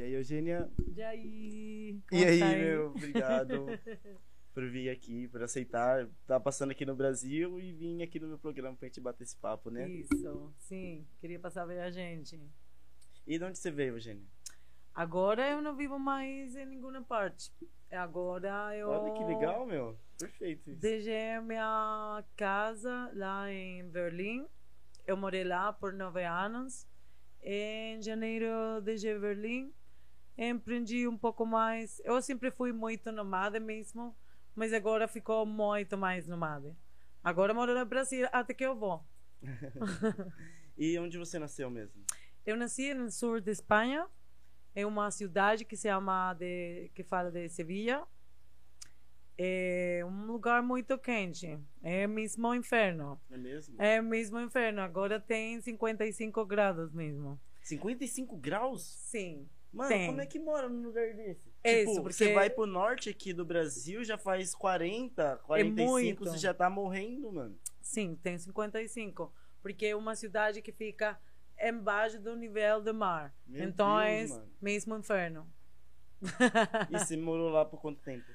E aí, Eugênia? E aí? E aí, meu? Obrigado por vir aqui, por aceitar. Tá passando aqui no Brasil e vim aqui no meu programa pra gente bater esse papo, né? Isso, sim. Queria passar a ver a gente. E de onde você veio, Eugênia? Agora eu não vivo mais em nenhuma parte. Agora eu. Olha que legal, meu. Perfeito. Isso. Deixei minha casa lá em Berlim. Eu morei lá por nove anos. Em janeiro deixei Berlim. Empreendi um pouco mais. Eu sempre fui muito nomada mesmo, mas agora ficou muito mais nomada. Agora moro no Brasil até que eu vou. e onde você nasceu mesmo? Eu nasci no sul de Espanha em uma cidade que se chama de que fala de Sevilha. É um lugar muito quente. É mesmo inferno. É mesmo? É mesmo inferno. Agora tem 55 graus mesmo. 55 graus? Sim. Mano, tem. como é que mora num lugar desse? É tipo, isso, porque... você vai pro norte aqui do Brasil, já faz 40, 45, é você já tá morrendo, mano. Sim, tem 55. Porque é uma cidade que fica embaixo do nível do mar. Meu então Deus, é mano. mesmo inferno. E você morou lá por quanto tempo?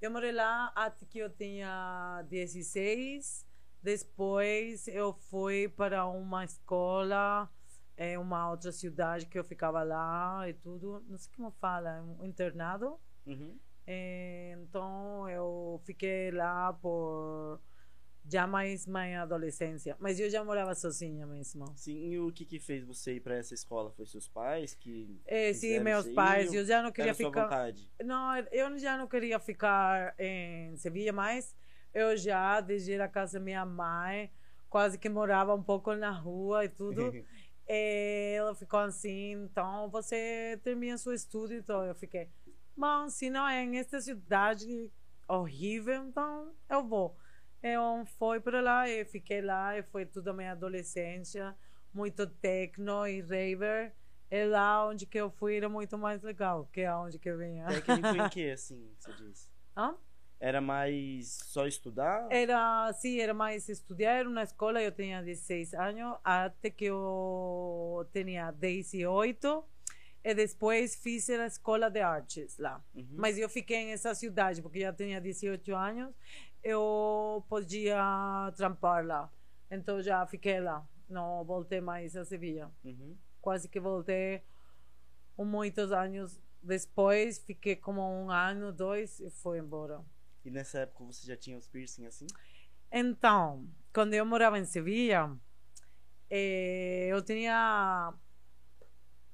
Eu morei lá até que eu tinha 16. Depois eu fui para uma escola em uma outra cidade que eu ficava lá e tudo. Não sei como fala, um internado. Uhum. É, Então eu fiquei lá por já mais minha adolescência. Mas eu já morava sozinha mesmo. Sim, e o que que fez você ir pra essa escola? Foi seus pais que É, sim, meus pais. Eu já não queria era sua ficar. vontade? Não, eu já não queria ficar em Sevilha mais. Eu já, desde a casa da minha mãe, quase que morava um pouco na rua e tudo. E ela ficou assim, então você termina seu estudo. Então eu fiquei, bom, se não é nessa cidade horrível, então eu vou. Eu fui para lá e fiquei lá e foi toda a minha adolescência, muito techno e raver. E lá onde que eu fui era muito mais legal que aonde que eu vinha. Técnico em que, assim, você diz? Hã? Era mais só estudar? Era, sim, era mais estudar. Era uma escola, eu tinha 16 anos, até que eu tinha 18. E depois fiz a escola de artes lá. Uhum. Mas eu fiquei nessa cidade, porque já tinha 18 anos. Eu podia trampar lá. Então já fiquei lá. Não voltei mais a Sevilha. Uhum. Quase que voltei muitos anos depois. Fiquei como um ano, dois e fui embora. E nessa época você já tinha os piercing assim? Então, quando eu morava em Sevilha, eh, eu tinha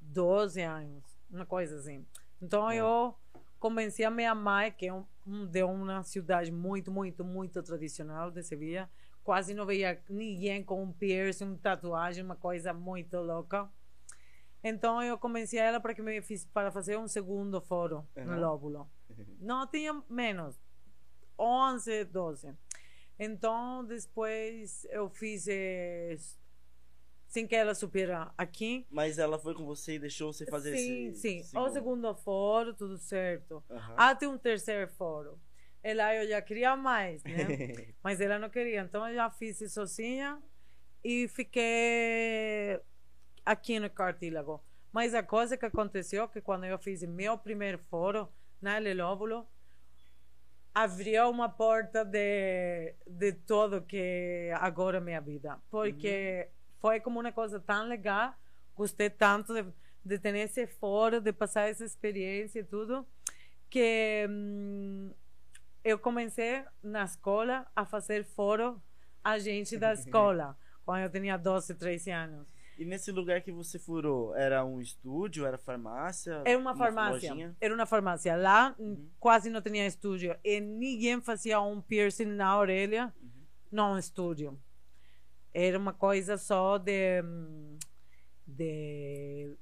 12 anos, uma coisa assim. Então Ah. eu convenci a minha mãe, que é um, um- de uma cidade muito, muito, muito tradicional de Sevilha. Quase não veia ninguém com um piercing, uma tatuagem, uma coisa muito louca. Então eu convenci ela para que me fiz para fazer um segundo foro no Aham. lóbulo. Não tinha menos, 11, 12. Então depois eu fiz eh, sem que ela supera aqui. Mas ela foi com você e deixou você fazer sim, esse. sim. esse O segundo foro, tudo certo. Até um terceiro foro. Ela eu já queria mais, né? Mas ela não queria. Então eu já fiz isso sozinha e fiquei aqui no cartílago. Mas a coisa que aconteceu que quando eu fiz meu primeiro foro na lóbulo, abriu uma porta de, de tudo que agora é minha vida. Porque foi como uma coisa tão legal, gostei tanto de, de ter esse foro, de passar essa experiência e tudo, que hum, eu comecei na escola a fazer foro a gente da escola, quando eu tinha 12, 13 anos. E nesse lugar que você furou, era um estúdio, era farmácia? Era uma farmácia. lojinha? Era uma farmácia. Lá quase não tinha estúdio. E ninguém fazia um piercing na orelha, não estúdio. Era uma coisa só de, hum, de,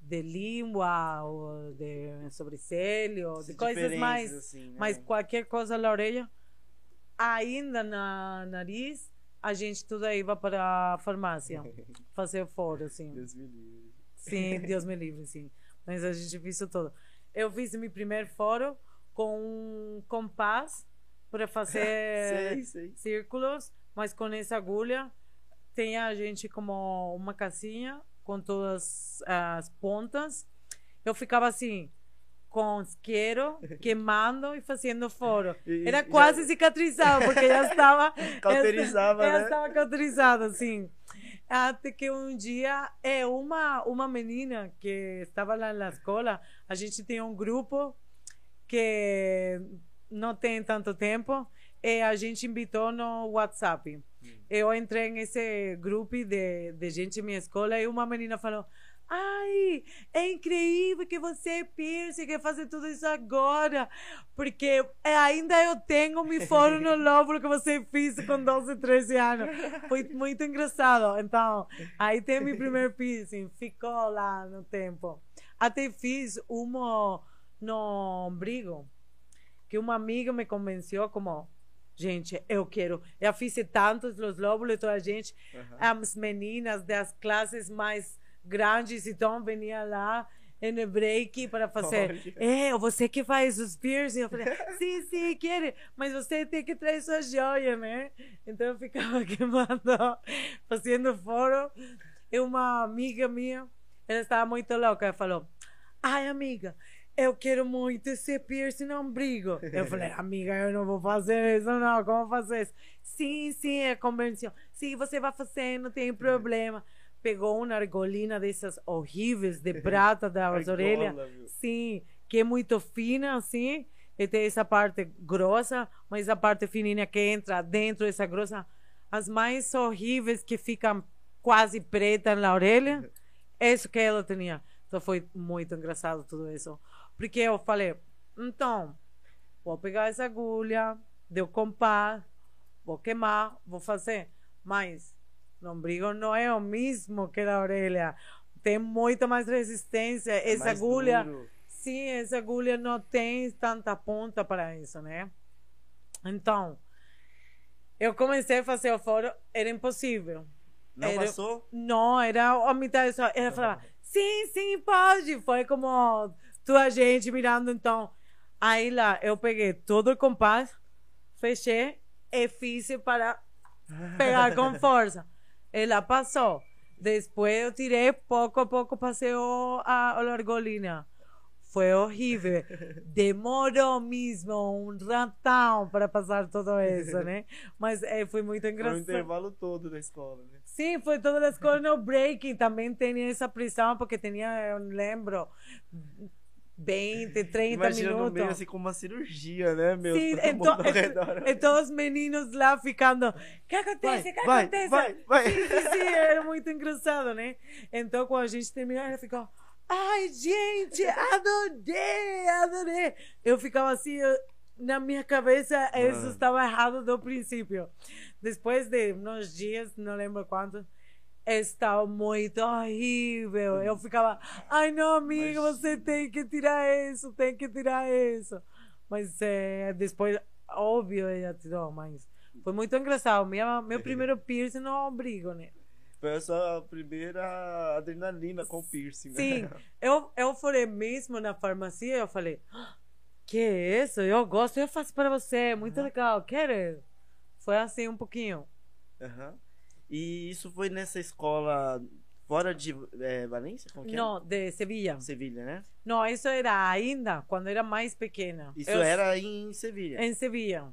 de língua, ou de sobrancelha, ou de coisas mais. assim, né? Mas qualquer coisa na orelha, ainda na nariz, a gente tudo ia para a farmácia fazer fora, assim. Deus me livre. Sim, Deus me livre, sim. Mas a gente fez isso tudo. Eu fiz meu primeiro foro com um compás para fazer sei, sei. círculos, mas com essa agulha tem a gente como uma casinha com todas as pontas. eu ficava assim, com isqueiro, queimando e fazendo foro. E- Era já- quase cicatrizado, porque já estava. Cauterizava, já né? estava cauterizado, assim. Até que um dia, é uma, uma menina que estava lá na escola, a gente tem um grupo que não tem tanto tempo, e a gente invitou no WhatsApp. Eu entrei nesse grupo de, de gente da minha escola e uma menina falou: Ai, é incrível que você é piercing, que fazer tudo isso agora, porque é, ainda eu tenho me foro no lóbulo que você fez com 12, 13 anos. Foi muito engraçado. Então, aí tem meu primeiro piercing, ficou lá no tempo. Até fiz uma no ombrigo, que uma amiga me convenceu como, gente, eu quero. Eu fiz tantos os lóbulos, toda a gente, Aham. as meninas das classes mais grandes, então venia lá no break para fazer. Olha. É, você que faz os piercing. Eu falei, sim, sim, quero, mas você tem que trazer sua joia, né? Então eu ficava queimando, fazendo foro. E uma amiga minha, ela estava muito louca, ela falou, ai, amiga, eu quero muito esse piercing no ombrigo. Eu falei, amiga, eu não vou fazer isso, não. Como fazer isso? Sim, sim, é convenção. Sim, você vai fazer, não tem problema. Pegou uma argolina dessas horríveis de prata das orelhas. Sim, que é muito fina, assim. E tem essa parte grossa, mas a parte fininha que entra dentro dessa grossa. As mais horríveis que ficam quase pretas na orelha. Isso que ela tinha. Então foi muito engraçado tudo isso. Porque eu falei, então, vou pegar essa agulha, deu compás, vou queimar, vou fazer. Mas no ombrigo não é o mesmo que na orelha. Tem muito mais resistência. É essa mais agulha. duro. Sim, essa agulha não tem tanta ponta para isso, né? Então, eu comecei a fazer o foro, era impossível. Não Era- passou? Não, era a mitad só. Ela falava, sim, sim, pode. Foi como tua gente mirando, então. Aí lá, eu peguei todo o compás, fechei e fiz para pegar com força. Ela passou. Depois eu tirei, pouco a pouco passei o- a, a argolina. Foi horrível. Demorou mesmo um ratão para passar tudo isso, né? Mas eh, foi muito Foi o engraçado. intervalo todo da escola, né? Sim, foi toda a escola no breaking. Também tinha essa pressão, porque tinha, eu lembro, 20, 30 Imagina minutos. meio assim com uma cirurgia, né, meu? Sim, então, ao redor. então os meninos lá ficando, o que acontece? O que vai, acontece? vai, vai. Sim, sim, sim, era muito engraçado, né? Então, quando a gente terminou, ela ficou, ai, gente, adorei, adorei. Eu ficava assim, eu- na minha cabeça, isso estava errado do princípio. Depois de uns dias, não lembro quantos, estava muito horrível. Eu ficava, ai, não, amiga, você Imagina. tem que tirar isso, tem que tirar isso. Mas é, depois, óbvio, ela tirou, mas foi muito engraçado. Minha, meu primeiro piercing no ombrigo, né? Foi a sua primeira adrenalina com piercing, né? Sim, eu, eu falei mesmo na farmácia, eu falei, "Ah, que é isso? Eu gosto, eu faço para você, muito Aham. legal, quer? Foi assim um pouquinho. Aham. E isso foi nessa escola fora de é, Valência? Não, de Sevilha. Sevilha, né? Não, isso era ainda quando era mais pequena. Isso Eu- era em Sevilha. em Sevilha.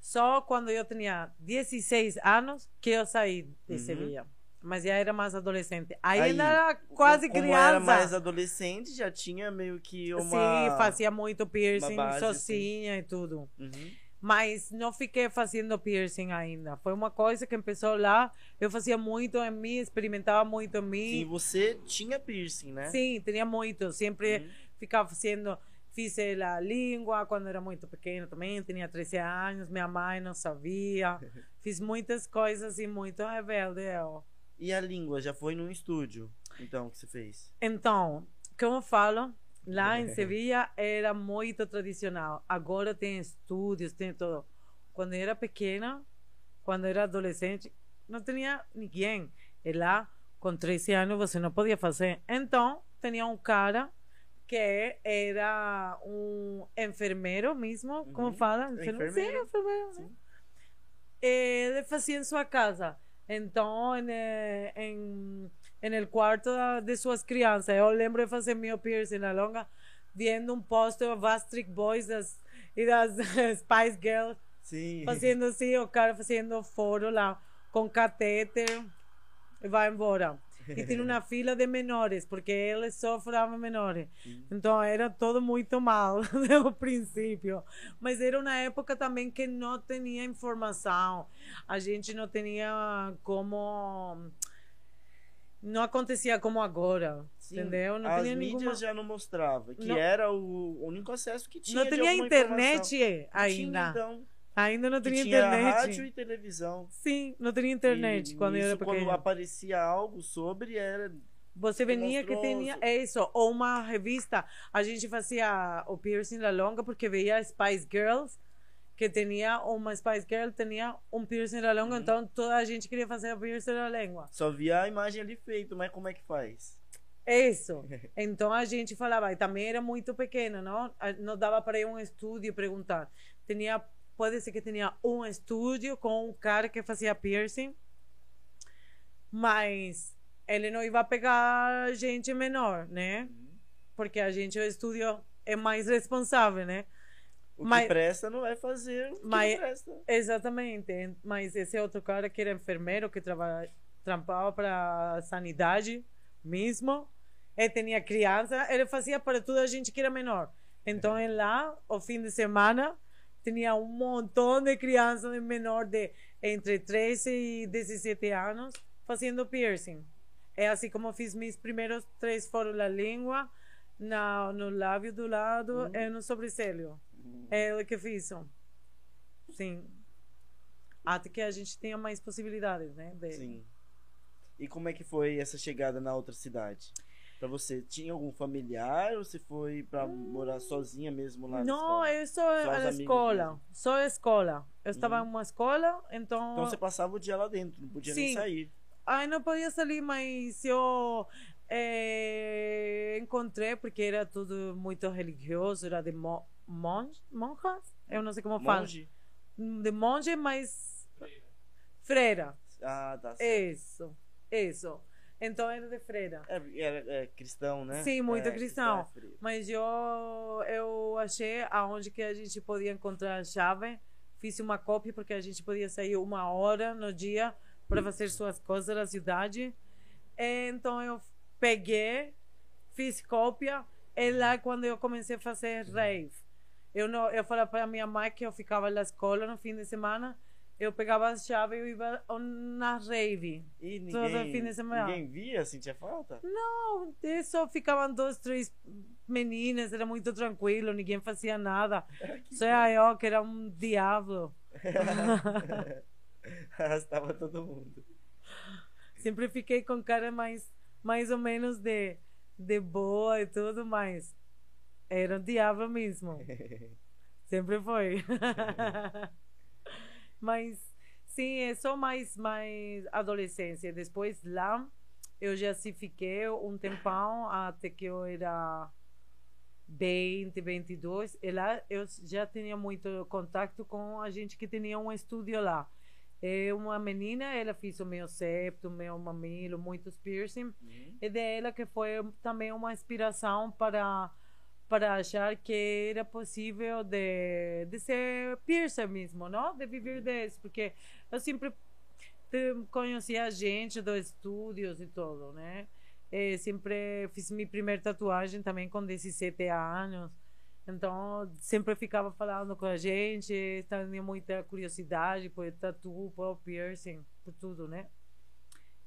Só quando eu tinha 16 anos que eu saí de Uhum. Sevilha. Mas já era mais adolescente. Aí, Ainda era quase Como criança. era mais adolescente, já tinha meio que uma... Sim, fazia muito piercing base, sozinha e tudo. Uhum. Mas não fiquei fazendo piercing ainda. Foi uma coisa que começou lá. Eu fazia muito em mim, experimentava muito em Sim, mim. você tinha piercing, né? Sim, tinha muito. Sempre Uhum. ficava fazendo. Fiz a língua quando era muito pequena também, tinha 13 anos, minha mãe não sabia. Fiz muitas coisas e muito rebelde eu. E a língua já foi num estúdio, então, que você fez? Então, como eu falo, lá em Sevilha era muito tradicional. Agora tem estúdios, tem tudo. Quando eu era pequena, quando eu era adolescente, não tinha ninguém. E lá, com 13 anos, você não podia fazer. Então, tinha um cara que era um enfermeiro mesmo, como Uhum. fala? Enfermeiro? Sim, Enfermeiro. Sim. Ele fazia em sua casa. Então, em, eh, em no quarto de suas crianças. Eu lembro de fazer meu piercing na longa, vendo um poster de Bastric Boys das, e das Spice Girls. Sim. Fazendo assim, o cara fazendo foro lá, com catéter, e vai embora. E tinha uma fila de menores, porque eles só menores. Sim. Então era todo muito mal no princípio. Mas era uma época também que não tinha informação. A gente não tinha como. Não acontecia como agora. Sim. Entendeu? Não As tinha mídias nenhuma. já não mostrava, que Não- era o único acesso que tinha. Não tinha internet informação. Não ainda. Tinha, então, Ainda não tinha tinha internet. rádio e televisão. Sim, não tinha internet E quando eu isso, era quando pequena. aparecia algo sobre, era Você venia que tinha é isso, ou uma revista. A gente fazia o piercing da longa porque veia Spice Girls, que tinha uma Spice Girl, tinha um piercing da longa, Uhum. então toda a gente queria fazer o piercing da língua. Só via a imagem ali feito, mas como é que faz? Isso. Então a gente falava, e também era muito pequena, não? Não dava para ir a um estúdio perguntar. Tinha, pode ser que tinha um estúdio com um cara que fazia piercing, mas ele não ia pegar gente menor, né? Porque a gente, o estúdio, é mais responsável, né? O Mas- que presta não vai fazer o que Mas- presta. Exatamente. Mas esse outro cara que era enfermeiro, que traba, trampava para a sanidade mesmo, ele tinha criança, ele fazia para tudo a gente que era menor. Então, ele lá, o fim de semana, tinha um montão de crianças de menor de entre 13 e 17 anos fazendo piercing. É assim como fiz meus primeiros três foros na língua, na, no lábio do lado Uhum. e no sobrancelho. É o que fiz. Sim. Até que a gente tenha mais possibilidades, né? de- Sim. E como é que foi essa chegada na outra cidade? Pra você, tinha algum familiar ou você foi pra morar sozinha mesmo lá na Hum. Não, eu só Só a escola. mesmo. Só a escola. Eu estava Uhum. em uma escola, então. Então você passava o dia lá dentro, não podia nem Sim. sair. Ai, não podia sair, mas eu eh, encontrei, porque era tudo muito religioso, era de mo monge, monjas? Eu não sei como fala. Monge? De monge, mas. Freira. Ah, tá certo. Isso. Isso. Então era de freira. É, é, é cristão, né? Sim, muito É, cristão. é. Mas eu, eu achei aonde que a gente podia encontrar a chave. Fiz uma cópia porque a gente podia sair uma hora no dia para fazer suas coisas na cidade. Então eu peguei, fiz cópia. E lá quando eu comecei a fazer rave. Eu, não, eu falei para minha mãe que eu ficava na escola no fim de semana. Eu pegava a chave e eu ia na rave. E Todo ninguém, fim de semana. ninguém via, sentia falta? Não, só ficavam duas, três meninas, era muito tranquilo, ninguém fazia nada. Só eu que era um diabo. Arrastava todo mundo. Sempre fiquei com cara mais, mais ou menos de, de boa e tudo, mas era um diabo mesmo. Sempre foi. Mas sim, é só mais, mais adolescência. Depois lá eu já se fiquei um tempão até que eu era 20, 22. E lá eu já tinha muito contato com a gente que tinha um estúdio lá. É uma menina, ela fez o meu septo, o meu mamilo, muitos piercing. Uhum. E dela que foi também uma inspiração para para achar que era possível de, de ser piercer mesmo, não? De viver disso, porque eu sempre conhecia gente dos estúdios e tudo, né? E sempre fiz minha primeira tatuagem também com 17 anos. Então, sempre ficava falando com a gente, tinha muita curiosidade por tatu, por piercing, por tudo, né?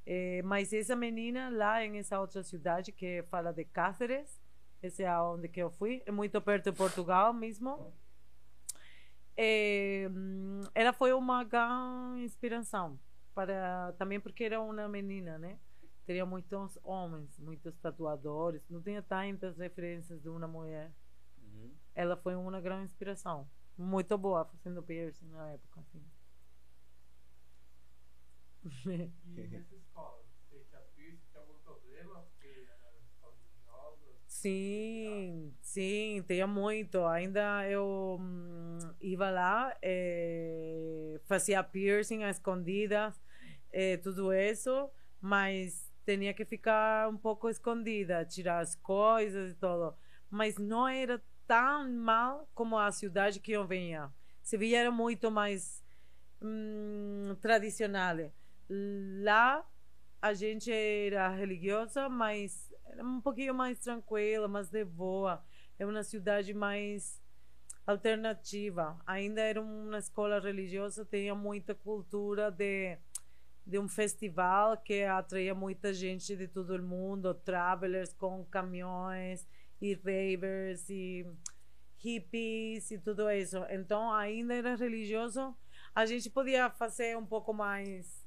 Eh, mas essa menina lá em essa outra cidade que fala de Cáceres, esse é onde que eu fui, é muito perto de Portugal mesmo. Eh, ela foi uma grande inspiração para também porque era uma menina, né? Teria muitos homens, muitos tatuadores, não tinha tantas referências de uma mulher. Uhum. Ela foi uma grande inspiração, muito boa fazendo piercing na época, assim. E nessa escola, você tinha piercing, tinha algum problema? Porque era escola religiosa. Sim, sim, tinha muito. Ainda eu hum, ia lá, eh, fazia piercing escondidas, eh, tudo isso, mas tinha que ficar um pouco escondida, tirar as coisas e tudo. Mas não era tão mal como a cidade que eu vinha. Sevilla era muito mais hum, tradicional. Lá a gente era religiosa, mas era um pouquinho mais tranquila, mais de boa. É uma cidade mais alternativa. Ainda era uma escola religiosa, tinha muita cultura de, de um festival que atraía muita gente de todo o mundo, travelers com caminhões e ravers e hippies e tudo isso. Então, ainda era religioso. A gente podia fazer um pouco mais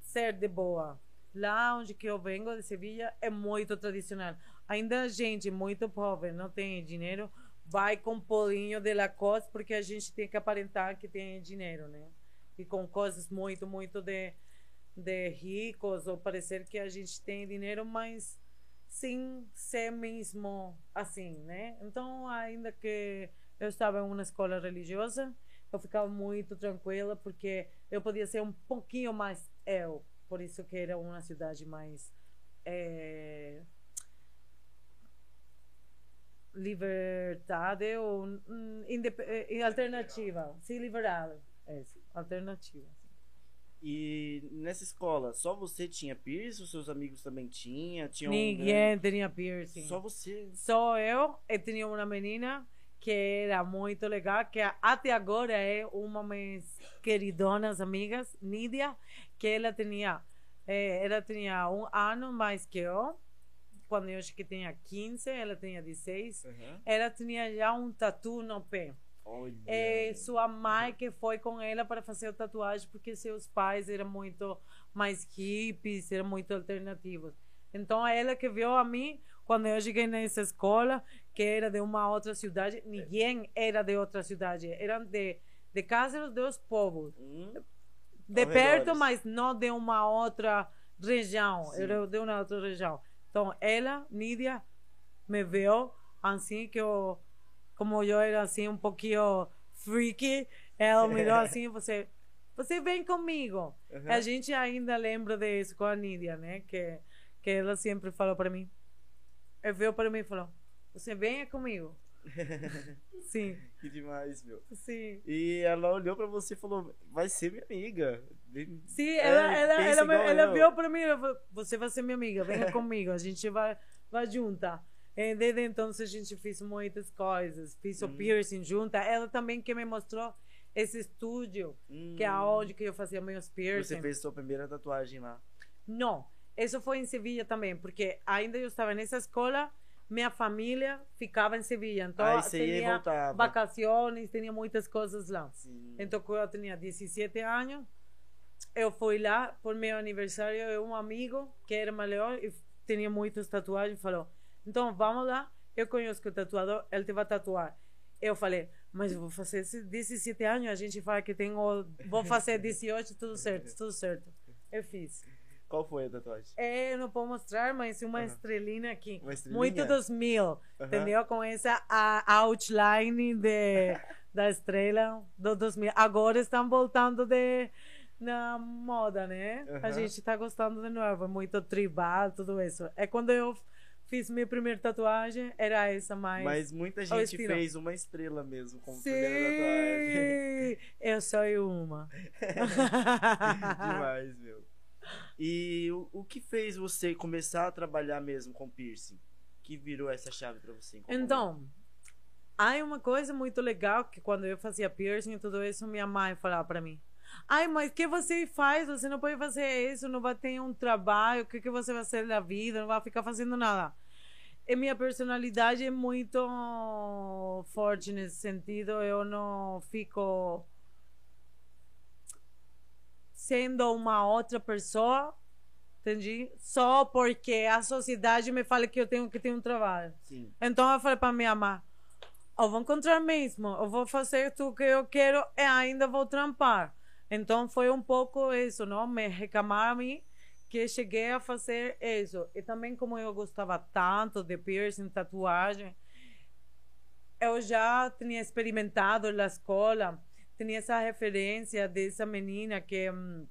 ser de boa. Lá onde que eu venho de Sevilha é muito tradicional. Ainda a gente muito pobre, não tem dinheiro, vai com polinho de Lacoste porque a gente tem que aparentar que tem dinheiro, né? E com coisas muito, muito de, de ricos ou parecer que a gente tem dinheiro, mas sem ser mesmo assim, né? Então, ainda que eu estava em uma escola religiosa, eu ficava muito tranquila porque eu podia ser um pouquinho mais eu, por isso que era uma cidade mais é, libertada ou hum, eh, alternativa, sim, liberal, é, alternativa. E nessa escola, só você tinha piercing? Os seus amigos também tinham? Tinha Ninguém um... tinha piercing. Só você? Só eu. E tinha uma menina que era muito legal, que até agora é uma das minhas queridonas amigas, Nídia, que ela tinha, eh, ela tinha um ano mais que eu. Quando eu acho que tinha 15, ela tinha 16. Uhum. Ela tinha já um tatu no pé. É, sua mãe que foi com ela para fazer a tatuagem porque seus pais eram muito mais hippies, eram muito alternativos. Então, ela que viu a mim quando eu cheguei nessa escola, que era de uma outra cidade, ninguém era de outra cidade, eram de, de Cáceres dos Povos. Hum, de perto, mas não de uma outra região, Sim. era de uma outra região. Então, ela, Nídia, me viu assim que eu como eu era assim um pouquinho freaky, ela mirou assim, você, você vem comigo. Uhum. A gente ainda lembra disso com a Nídia, né? Que, que ela sempre falou para mim. Ela veio para mim e falou, você venha comigo. Sim. Que demais, meu. Sim. E ela olhou para você e falou: vai ser minha amiga. Sim, é, ela, ela, ela, ela veio para mim e falou: você vai ser minha amiga, venha comigo, a gente vai, vai juntar. E desde então a gente fez muitas coisas. Fiz o hum. piercing junto. Ela também que me mostrou esse estúdio, hum. que é onde que eu fazia meus piercings. Você fez sua primeira tatuagem lá? Não. Isso foi em Sevilha também, porque ainda eu estava nessa escola, minha família ficava em Sevilha. Então, Aí tinha vacações, tinha muitas coisas lá. Sim. Então, quando eu tinha 17 anos, eu fui lá por meu aniversário. Um amigo que era maior e tinha muitas tatuagens falou: então vamos lá. Eu conheço o tatuador, ele te vai tatuar. Eu falei, mas eu vou fazer 17 anos, a gente fala que tenho. Vou fazer 18, tudo certo, tudo certo. Eu fiz. Qual foi a tatuagem? É, não posso mostrar, mas uma uhum. estrelinha aqui. Uma estrelinha? Muito 2000, uhum. entendeu? Com essa a outline de, da estrela do 2000. Agora estão voltando de, na moda, né? Uhum. A gente está gostando de novo, muito tribal, tudo isso. É quando eu fiz minha primeira tatuagem, era essa mais. Mas muita gente fez uma estrela mesmo como Sim, primeira tatuagem. Eu sou uma. Demais, meu. E o, o que fez você começar a trabalhar mesmo com piercing? Que virou essa chave para você? Então, há uma coisa muito legal que quando eu fazia piercing e tudo isso, minha mãe falava para mim. Ai, mas o que você faz? Você não pode fazer isso, não vai ter um trabalho, o que, que você vai fazer da vida, não vai ficar fazendo nada. E minha personalidade é muito forte nesse sentido. Eu não fico sendo uma outra pessoa, entendi? Só porque a sociedade me fala que eu tenho que ter um trabalho. Sim. Então eu falei para minha mãe: eu vou encontrar mesmo, eu vou fazer tudo que eu quero e ainda vou trampar. Então foi um pouco isso, não? Me reclamar a mim que cheguei a fazer isso. E também como eu gostava tanto de piercing, tatuagem, eu já tinha experimentado na escola, tinha essa referência dessa menina que, hum,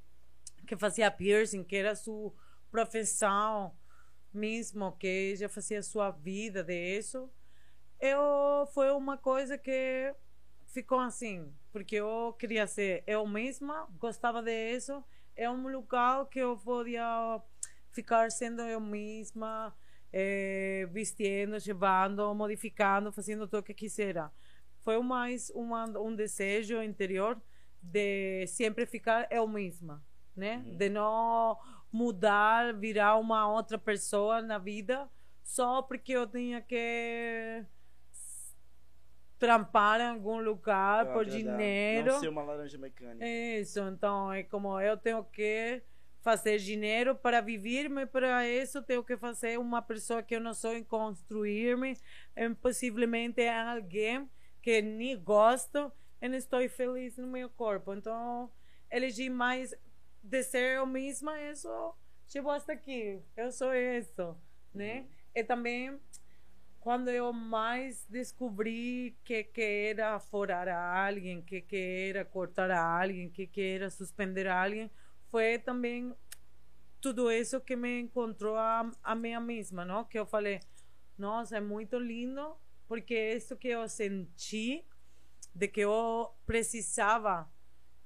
que fazia piercing, que era sua profissão mesmo, que já fazia sua vida de isso, eu foi uma coisa que ficou assim, porque eu queria ser eu mesma, gostava de isso, é um lugar que eu podia ficar sendo eu mesma, eh, vestindo, levando, modificando, fazendo tudo o que quisera. Foi mais uma, um desejo interior de sempre ficar eu mesma, né? Uhum. De não mudar, virar uma outra pessoa na vida só porque eu tinha que trampar em algum lugar por agradar, dinheiro. Não ser uma laranja mecânica. Isso, então é como eu tenho que fazer dinheiro para viver-me, para isso tenho que fazer uma pessoa que eu não sou em construir-me, possivelmente em alguém que nem gosto e não estou feliz no meu corpo. Então, elegi mais de ser eu mesma, isso chegou hasta aqui. Eu sou isso, né? E também quando eu mais descobri que que era forar a alguém, que que era cortar a alguém, que que era suspender a alguém, foi também tudo isso que me encontrou a, a minha mesma, não? Que eu falei, nossa, é muito lindo, porque isso que eu senti de que eu precisava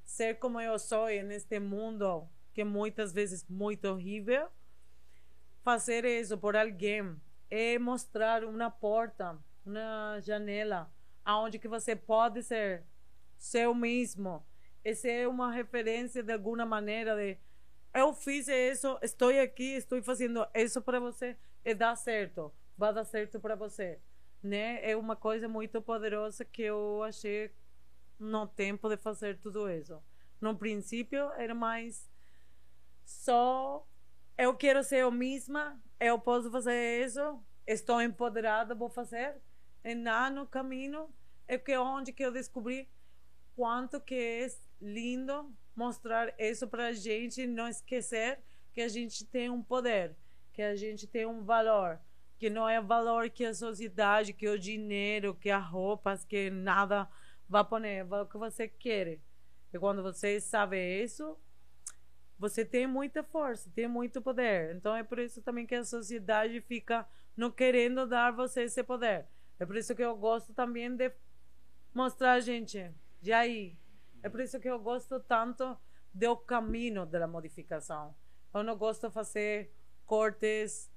ser como eu sou neste mundo que muitas vezes muito horrível, fazer isso por alguém é mostrar uma porta, uma janela, aonde que você pode ser seu mesmo. Essa é uma referência de alguma maneira de eu fiz isso, estou aqui, estou fazendo isso para você e dá certo, vai dar certo para você, né? É uma coisa muito poderosa que eu achei no tempo de fazer tudo isso. No princípio era mais só eu quero ser eu mesma, eu posso fazer isso, estou empoderada, vou fazer. E lá no caminho é que onde que eu descobri quanto que é lindo mostrar isso para a gente não esquecer que a gente tem um poder, que a gente tem um valor, que não é valor que a sociedade, que o dinheiro, que as roupas, que nada vai pôr, é o que você quer. E quando você sabe isso, você tem muita força, tem muito poder. Então é por isso também que a sociedade fica não querendo dar você esse poder. É por isso que eu gosto também de mostrar a gente de aí. É por isso que eu gosto tanto do caminho da modificação. Eu não gosto de fazer cortes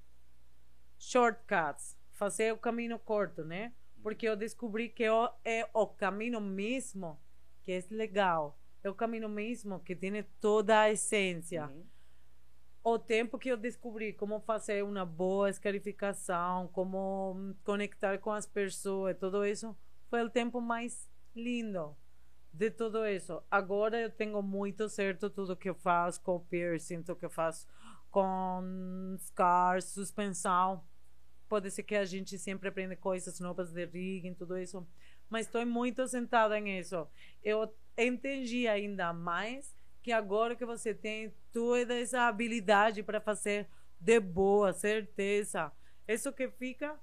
shortcuts, fazer o caminho curto, né? Porque eu descobri que eu, é o caminho mesmo que é legal. É o caminho mesmo que tem toda a essência. Uhum. O tempo que eu descobri como fazer uma boa escarificação, como conectar com as pessoas, tudo isso, foi o tempo mais lindo de tudo isso. Agora eu tenho muito certo tudo que eu faço com piercing, tudo que eu faço com scars, suspensão. Pode ser que a gente sempre aprenda coisas novas de rigging, tudo isso. Mas estou muito sentada nisso. Eu entendi ainda mais que agora que você tem toda essa habilidade para fazer de boa, certeza. Isso que fica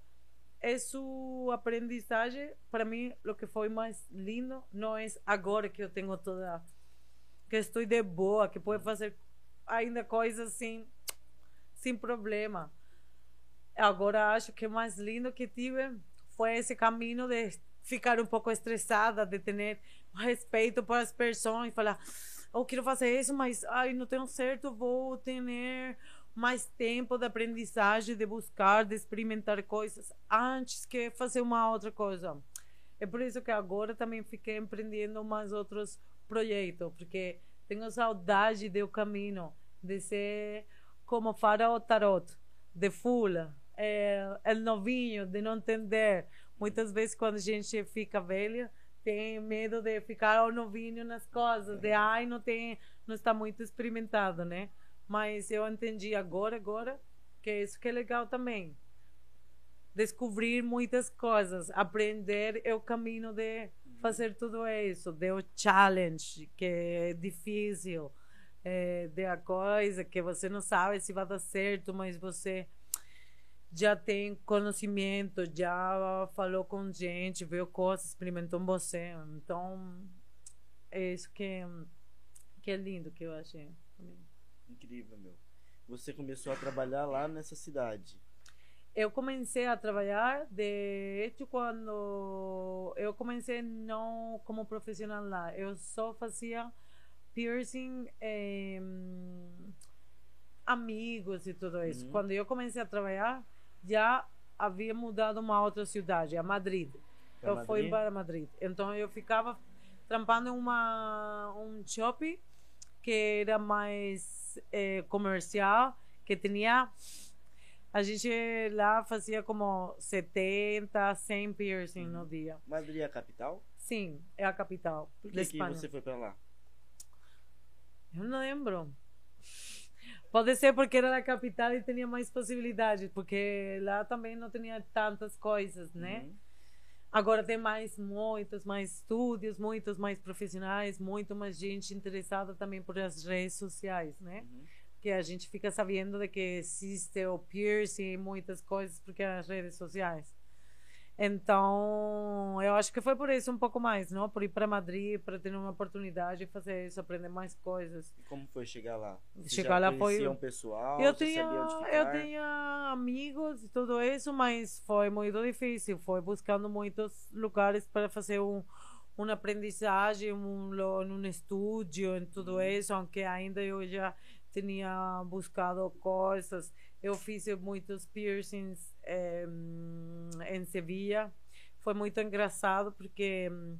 é sua aprendizagem. Para mim, o que foi mais lindo não é agora que eu tenho toda. que estou de boa, que pode fazer ainda coisas assim, sem problema. Agora, acho que o mais lindo que tive foi esse caminho de ficar um pouco estressada, de ter respeito para as pessoas, falar, eu quero fazer isso, mas ai, não tenho certo, vou ter mais tempo de aprendizagem, de buscar, de experimentar coisas antes que fazer uma outra coisa. É por isso que agora também fiquei empreendendo mais outros projetos, porque tenho saudade do caminho, de ser como farol tarot, de fula, é, é novinho, de não entender. Muitas vezes quando a gente fica velha, tem medo de ficar ao novinho nas coisas, de ai, não tem, não está muito experimentado, né? Mas eu entendi agora, agora, que isso que é legal também. Descobrir muitas coisas, aprender é o caminho de fazer tudo isso, de o challenge, que é difícil, é, de a coisa que você não sabe se vai dar certo, mas você já tem conhecimento, já falou com gente, viu coisas, experimentou você. Então, é isso que, que é lindo que eu achei. Incrível, meu. você começou a trabalhar lá nessa cidade? Eu comecei a trabalhar, de hecho, quando eu comecei não como profissional lá, eu só fazia piercing, eh, amigos e tudo isso. Uhum. Quando eu comecei a trabalhar, já havia mudado uma outra cidade, a Madrid. Eu fui Madrid? para Madrid. Então eu ficava trampando uma um shopping que era mais eh, comercial, que tinha a gente lá fazia como 70, 100 piercing no dia. Madrid é a capital? Sim, é a capital Por que, que você foi pra lá? Eu não lembro. Pode ser porque era a capital e tinha mais possibilidades, porque lá também não tinha tantas coisas, né? Uhum. Agora tem mais, muitos mais estúdios, muitos mais profissionais, muito mais gente interessada também por as redes sociais, né? Uhum. Que a gente fica sabendo de que existe o piercing e muitas coisas porque as redes sociais. Então, eu acho que foi por isso um pouco mais, não? Por ir para Madrid, para ter uma oportunidade de fazer isso, aprender mais coisas. E como foi chegar lá? Você Chegar lá foi- um pessoal? eu tinha, eu tinha amigos e tudo isso, mas foi muito difícil. Foi buscando muitos lugares para fazer um, uma aprendizagem, um, num estúdio, em tudo Uhum. isso, aunque ainda eu já tinha buscado coisas. Eu fiz muitos piercings eh, em Sevilha. Foi muito engraçado porque hum,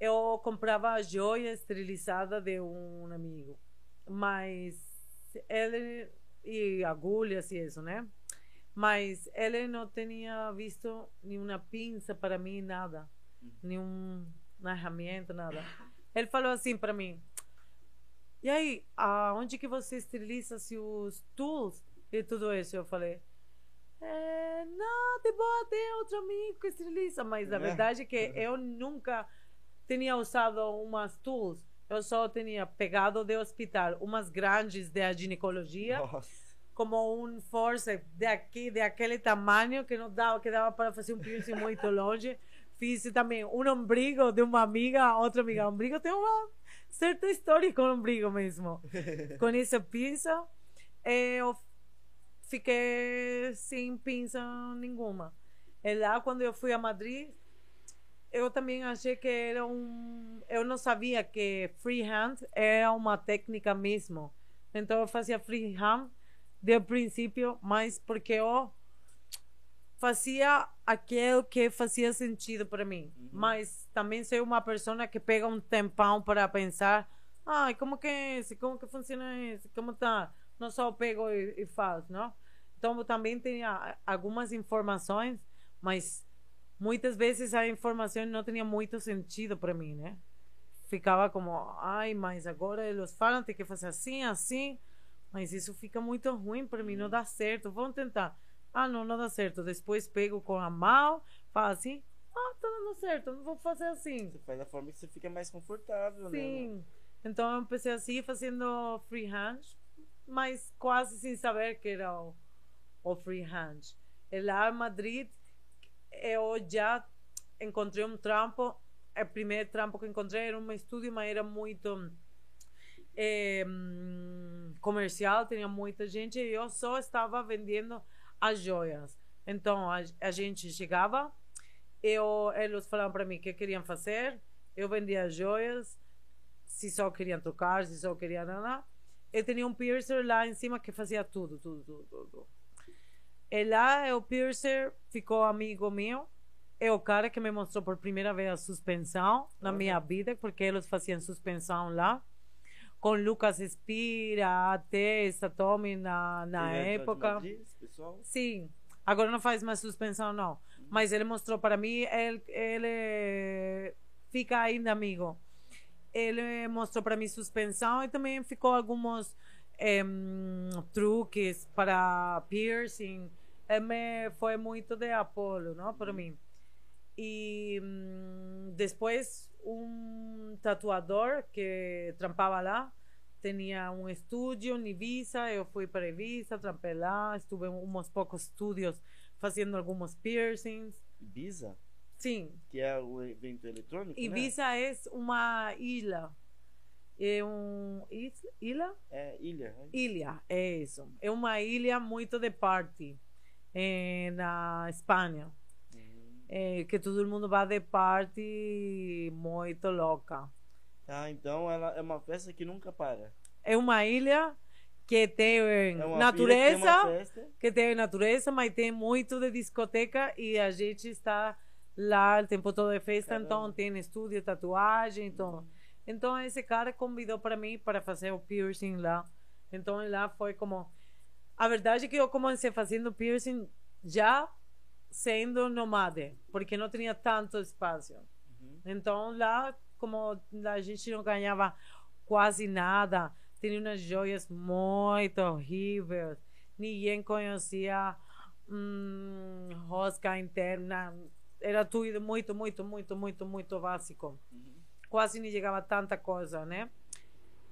eu comprava joia esterilizada de um amigo, mas ele e agulhas e isso, né? Mas ele não tinha visto nenhuma pinça para mim, nada, nenhuma ferramenta, nada. Ele falou assim para mim: E aí, aonde que você esteriliza seus tools e tudo isso? Eu falei: é, Não, de boa, tem outro amigo que esteriliza. Mas a É. verdade é que eu nunca tinha usado umas tools. Eu só tinha pegado de hospital umas grandes da ginecologia Nossa. como um forceps de aqui, de aquele tamanho que não dava, que dava para fazer um piercing muito longe. Fiz também um ombrigo de uma amiga, outra amiga. Ombrigo tem uma certa história com ombrigo mesmo. com essa pinça, eu fiquei sem pinça nenhuma. E lá, quando eu fui a Madrid, eu também achei que era um. Eu não sabia que freehand era uma técnica mesmo. Então eu fazia freehand de princípio, mas porque eu fazia aquilo que fazia sentido para mim. Uhum. Mas também sou uma pessoa que pega um tempão para pensar, ai, como que é esse? Como que funciona esse? Como tá? Não só pego e, e faço, não? Então eu também tinha algumas informações, mas muitas vezes a informação não tinha muito sentido para mim, né? Ficava como, ai, mas agora eles falam tem que fazer assim, assim, mas isso fica muito ruim para mim, não dá certo. Vamos tentar. Ah, não, não dá certo. Depois pego com a mão, falo assim, ah, tá dando certo, não vou fazer assim. Você faz da forma que você fica mais confortável, né? Sim. Então eu empecei assim, fazendo freehand, mas quase sem saber que era o, o freehand. E lá em Madrid, eu já encontrei um trampo. O primeiro trampo que encontrei era um estúdio, mas era muito eh, comercial, tinha muita gente e eu só estava vendendo as joias. Então a, a gente chegava, eu, eles falavam para mim o que queriam fazer, eu vendia as joias, se só queriam tocar, se só queriam nada. Eu tinha um piercer lá em cima que fazia tudo, tudo, tudo, tudo. E lá o piercer ficou amigo meu. É o cara que me mostrou por primeira vez a suspensão na Olha. minha vida, porque eles faziam suspensão lá. Com Lucas Espira, até Satomi na, na é época. Pessoal? Sim. Agora não faz mais suspensão, não. Mas ele mostrou para mim, ele, ele fica ainda amigo. Ele mostrou para mim suspensão e também ficou alguns em, truques para piercing. Ele me foi muito de apoio, não, para mim. E hum, depois um tatuador que trampava lá tinha um estúdio em Ibiza, eu fui para Ibiza, trampei lá, estuve em uns poucos estúdios fazendo alguns piercings. Ibiza? Sim, Que é o evento eletrônico, né? Ibiza é uma ilha É um ilha? É ilha. né? Ilha, é isso. É uma ilha muito de party eh, na Espanha. Hum. Eh, que todo mundo vai de party muito louca. Ah, então ela é uma festa que nunca para. É uma ilha que tem É uma natureza, que tem que tem natureza, mas tem muito de discoteca e a gente está lá o tempo todo de festa, então Caramba. tem estúdio, tatuagem, então. Então esse cara convidou para mim para fazer o piercing lá. Então lá foi como a verdade é que eu comecei fazendo piercing já sendo nomade, porque não tinha tanto espaço. Uhum. Então lá, como a gente não ganhava quase nada, tinha umas joias muito horríveis, ninguém conhecia hum, rosca interna, era tudo muito, muito, muito, muito, muito básico. Uhum. Quase não chegava tanta coisa, né?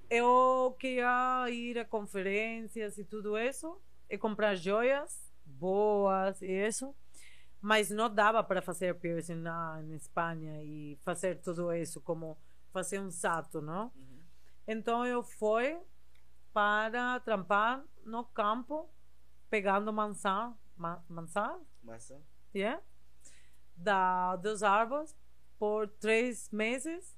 Eu queria ir a conferências e tudo isso, e comprar joias boas e isso, mas não dava para fazer piercing na, na Espanha e fazer tudo isso como fazer um sato, não? Uhum. Então eu fui para trampar no campo, pegando maçã, ma, maçã, Maçã. yeah, da, dos árvores por três meses,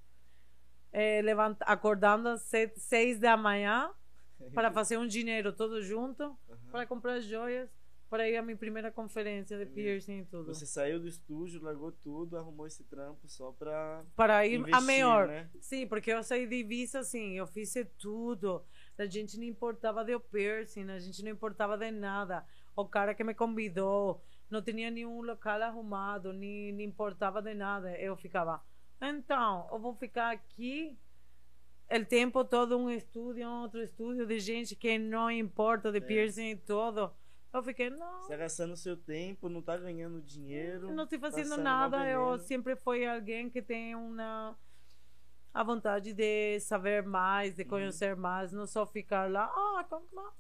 eh, levant, acordando às sete, seis da manhã para fazer um dinheiro todo junto, Uhum. para comprar joias, para ir à minha primeira conferência de piercing e tudo. Você saiu do estúdio, largou tudo, arrumou esse trampo só pra Para ir investir, a melhor. né? Sim, porque eu saí de Ibiza assim, eu fiz tudo. A gente não importava de piercing, a gente não importava de nada. O cara que me convidou não tinha nenhum local arrumado, nem, nem importava de nada. Eu ficava, então, eu vou ficar aqui o tempo todo um estúdio, outro estúdio de gente que não importa de É. piercing e tudo. Eu fiquei, não, Você tá gastando seu tempo, não tá ganhando dinheiro. não estou fazendo nada. Eu sempre fui alguém que tem uma a vontade de saber mais, de Uhum. conhecer mais, não só ficar lá, ah,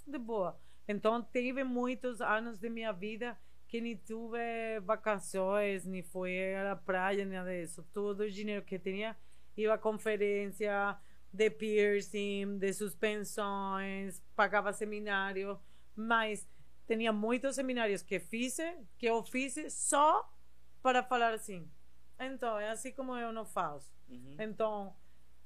de boa. Então, teve muitos anos de minha vida que nem tive vacações, nem fui à praia, nada disso. Todo o dinheiro que tinha ia a conferência de piercing, de suspensões, pagava seminário, mas tinha muitos seminários que fiz, que eu fiz só para falar assim. Então, é assim como eu não faço. Uhum. Então,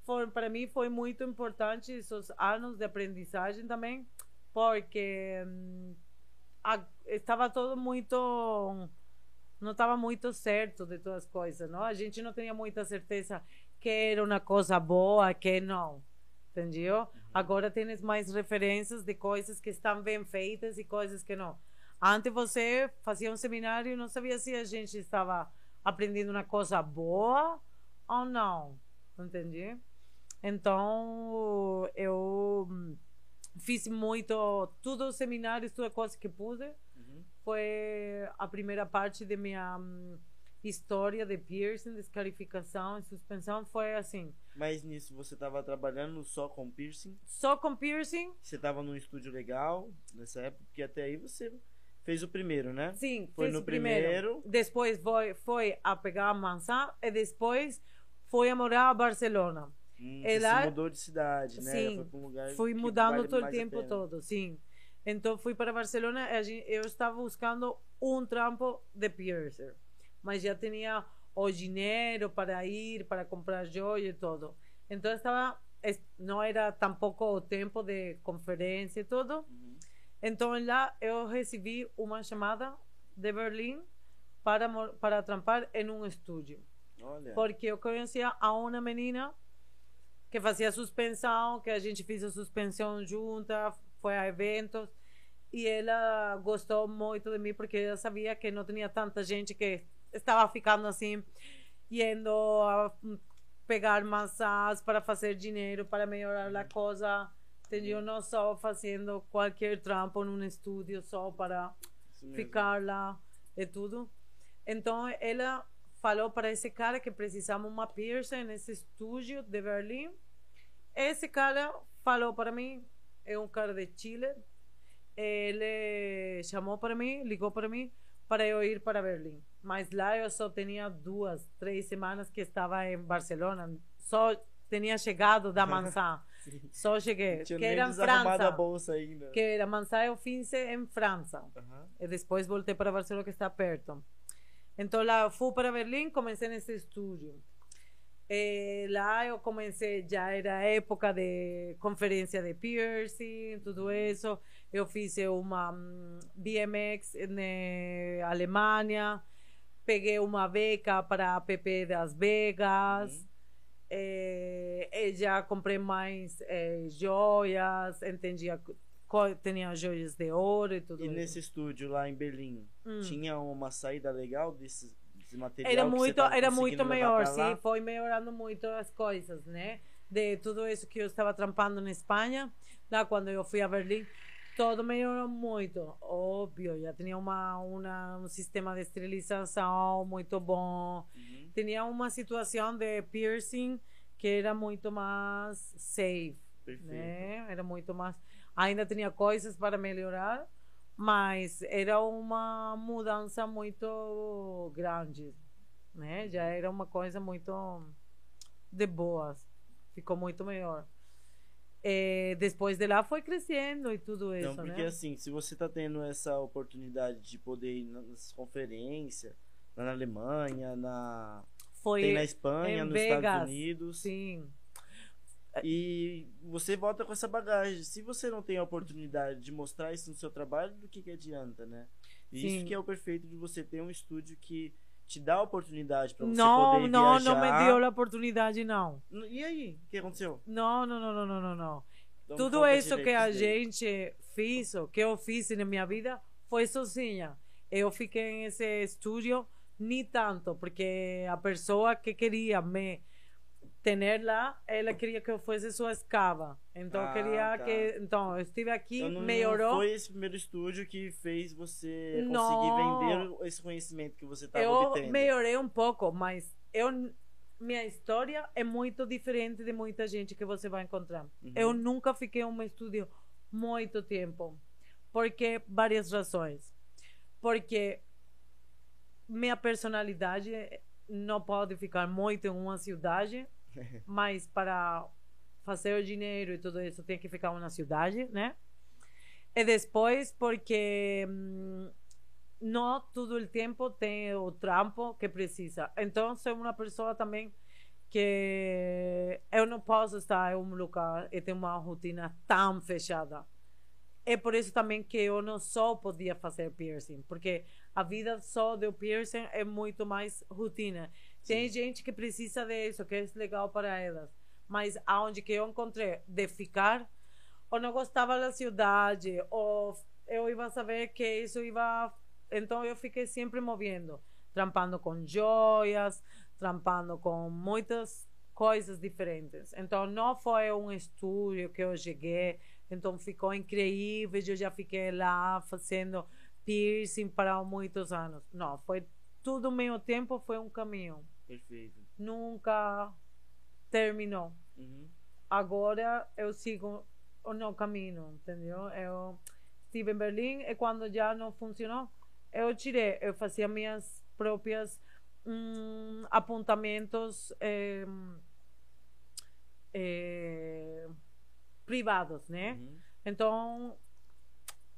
foi, para mim foi muito importante esses anos de aprendizagem também, porque hum, a- estava todo muito. Não estava muito certo de todas as coisas, não? A gente não tinha muita certeza que era uma coisa boa, que não. Entendeu? Agora tens mais referências de coisas que estão bem feitas e coisas que não. Antes você fazia um seminário e não sabia se a gente estava aprendendo uma coisa boa ou não. Entendi? Então, eu fiz muito, os seminários, toda coisa que pude. Uhum. Foi a primeira parte da minha hum, história de piercing, descarificação e suspensão. Foi assim, Mas nisso você tava trabalhando só com piercing? só com piercing. Você tava num estúdio legal nessa época? Porque até aí você fez o primeiro, né? Sim, Foi fiz no primeiro. primeiro. Depois foi, foi a pegar a maçã e depois foi a morar a Barcelona. Hum, É se mudou de cidade, né? Sim, um fui mudando vale todo o tempo todo, sim. Então fui para Barcelona, eu estava buscando um trampo de piercer, mas já tinha o dinheiro para ir, para comprar joia e tudo. Então estava, es- não era tampouco o tempo de conferência e tudo. Uhum. Então lá eu recebi uma chamada de Berlim para para trampar em um estúdio Olha. porque eu conhecia a uma menina que fazia suspensão, que a gente fez a suspensão junta, foi a eventos, e ela gostou muito de mim porque ela sabia que não tinha tanta gente que estava ficando assim, indo a pegar massas para fazer dinheiro, para melhorar a coisa, entendeu? Não só fazendo qualquer trampo num estúdio só para ficar lá e tudo. Então ela falou para esse cara que precisamos uma piercing nesse estúdio de Berlim. Esse cara falou para mim, é um cara de Chile. Ele chamou para mim, ligou para mim para eu ir para Berlim. Mas lá eu só tinha duas, três semanas que estava em Barcelona. Só tinha chegado da mansão. Sim. Só cheguei. Tinha que era em desarrumado a França. bolsa ainda. Que era Mansá eu fiz em França. E depois voltei para Barcelona, que está perto. Então lá fui para Berlim, comecei nesse estúdio. Eh, lá eu comecei, já era época de conferência de piercing, tudo isso. Eu fiz uma hum, BMX na Alemanha, peguei uma beca para a PP das Vegas. Uhum. Eh, e já comprei mais eh, joias, entendia, tinha joias de ouro e tudo E isso. nesse estúdio lá em Berlim, Hum. tinha uma saída legal desse, desse material? Era muito, era muito melhor, sim, foi melhorando muito as coisas, né? De tudo isso que eu estava trampando na Espanha, lá quando eu fui a Berlim, todo melhorou muito, óbvio, já tinha uma, uma, um sistema de esterilização muito bom, Uhum. tinha uma situação de piercing que era muito mais safe, Perfeito. né? Era muito mais. Ainda tinha coisas para melhorar, mas era uma mudança muito grande, né? Já era uma coisa muito de boas, ficou muito melhor. Eh, depois de lá foi crescendo e tudo isso, Então, porque né? assim, se você tá tendo essa oportunidade de poder ir nas conferências, na Alemanha, na, Foi tem na Espanha, nos Vegas, Estados Unidos, sim. E você volta com essa bagagem. Se você não tem a oportunidade de mostrar isso no seu trabalho, do que, que adianta, né? E isso que é o perfeito de você ter um estúdio que te dá a oportunidade para você Não, poder não, viajar. não me deu a oportunidade, não. E aí, o que aconteceu? Não, não, não, não, não, não, não. Então, Tudo isso que a daí. gente fez, o que eu fiz na minha vida, foi sozinha. Eu fiquei nesse estúdio nem tanto, porque a pessoa que queria me ter lá, ela queria que eu fosse sua escrava. Então, Ah, queria tá. que. Então, eu estive aqui, Então, não, melhorou. não foi esse primeiro estúdio que fez você Não. conseguir vender esse conhecimento que você estava eu obtendo. melhorei um pouco, mas eu minha história é muito diferente de muita gente que você vai encontrar. Uhum. Eu nunca fiquei em um estúdio muito tempo, porque várias razões. Porque minha personalidade não pode ficar muito em uma cidade, mas para fazer o dinheiro e tudo isso tem que ficar na cidade, né? E depois porque hum, não todo o tempo tem o trampo que precisa. Então sou uma pessoa também que eu não posso estar em um lugar e ter uma rotina tão fechada. É por isso também que eu não só podia fazer piercing, porque a vida só do piercing é muito mais rotina. Tem gente que precisa disso, que é legal para elas. Mas aonde que eu encontrei de ficar, ou não gostava da cidade, ou eu ia saber que isso ia. Então eu fiquei sempre movendo, trampando com joias, trampando com muitas coisas diferentes. Então não foi um estúdio que eu cheguei, então ficou incrível, eu já fiquei lá fazendo piercing para muitos anos. Não, foi tudo ao tempo, foi um caminho. Perfeito. Nunca terminou Uhum. agora eu sigo o meu caminho, entendeu? Eu estive em Berlim e quando já não funcionou, eu tirei, eu fazia minhas próprias hum, apontamentos eh, eh, privados, né? Uhum. Então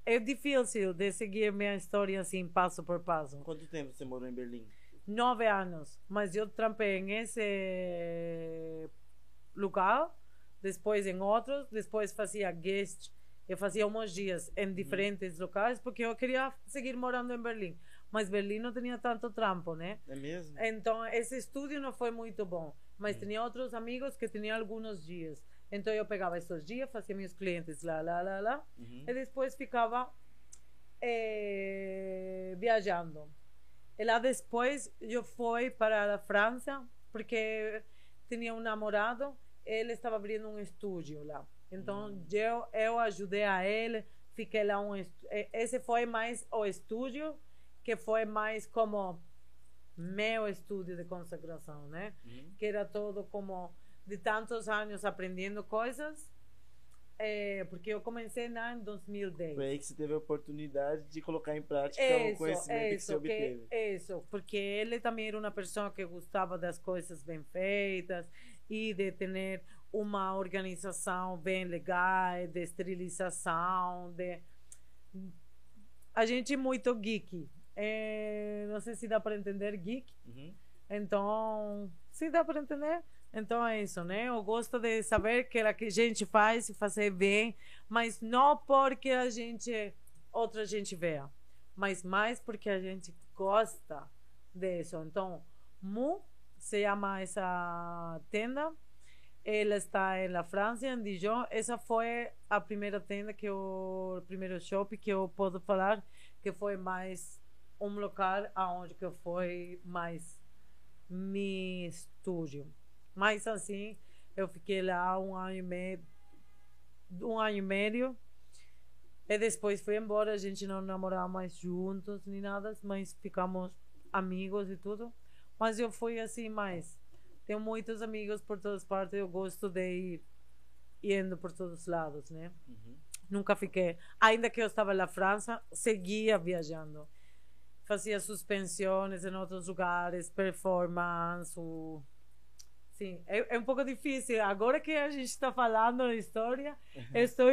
é difícil de seguir minha história assim, passo por passo Quanto tempo você morou em Berlim? Nove anos, mas eu trampei nesse lugar, depois em outros, depois fazia guest, eu fazia uns dias em diferentes locais, porque eu queria seguir morando em Berlim, mas Berlim não tinha tanto trampo, né? É mesmo? Então esse estúdio não foi muito bom, mas tinha outros amigos que tinham alguns dias. Então eu pegava esses dias, fazia meus clientes lá, lá, lá, lá, Uhum. e depois ficava eh, viajando. E lá depois eu fui para a França porque tinha um namorado, ele estava abrindo um estúdio lá. Então eu, eu ajudei a ele, fiquei lá um esse foi mais o estúdio que foi mais como meu estúdio de consagração, né? Uhum. Que era todo como de tantos anos aprendendo coisas. Eh, porque eu comecei lá em 2010. Foi aí que você teve a oportunidade de colocar em prática o Isso, conhecimento que você isso, obteve. que, isso, porque ele também era uma pessoa que gostava das coisas bem feitas e de ter uma organização bem legal de esterilização, de a gente é muito geek. É, não sei se dá para entender geek. Uhum. Então, se dá para entender. Então é isso, né? Eu gosto de saber que a gente faz e fazer bem, mas não porque a gente outra gente veja, mas mais porque a gente gosta disso. Então, Mu se chama essa tenda. Ela está na França, em Dijon. Essa foi a primeira tenda que eu, o primeiro shopping que eu posso falar que foi mais um local aonde que foi mais meu estúdio. Mas assim, eu fiquei lá um ano e meio, um ano e meio. E depois fui embora, a gente não namorava mais juntos nem nada, mas ficamos amigos e tudo. Mas eu fui assim mais. Tenho muitos amigos por todas partes, eu gosto de ir indo por todos os lados, né? Uhum. Nunca fiquei. Ainda que eu estava na França, seguia viajando. Fazia suspensões em outros lugares, performance. o- Sim, é, é um pouco difícil. Agora que a gente está falando da história, eu estou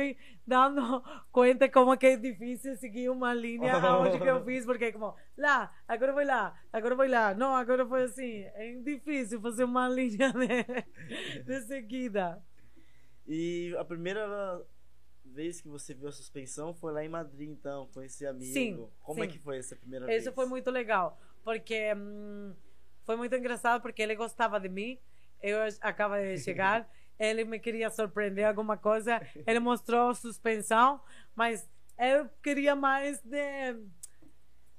dando conta como que é difícil seguir uma linha aonde que eu fiz, porque é como, lá, agora vou lá, agora vou lá. Não, agora foi assim. É difícil fazer uma linha de, de seguida. E a primeira vez que você viu a suspensão foi lá em Madrid, então, com esse amigo. Sim, Como é sim. que foi essa primeira vez? Isso foi muito legal, porque hum, foi muito engraçado porque ele gostava de mim. Eu acaba de chegar, ele me queria surpreender alguma coisa. Ele mostrou suspensão, mas eu queria mais de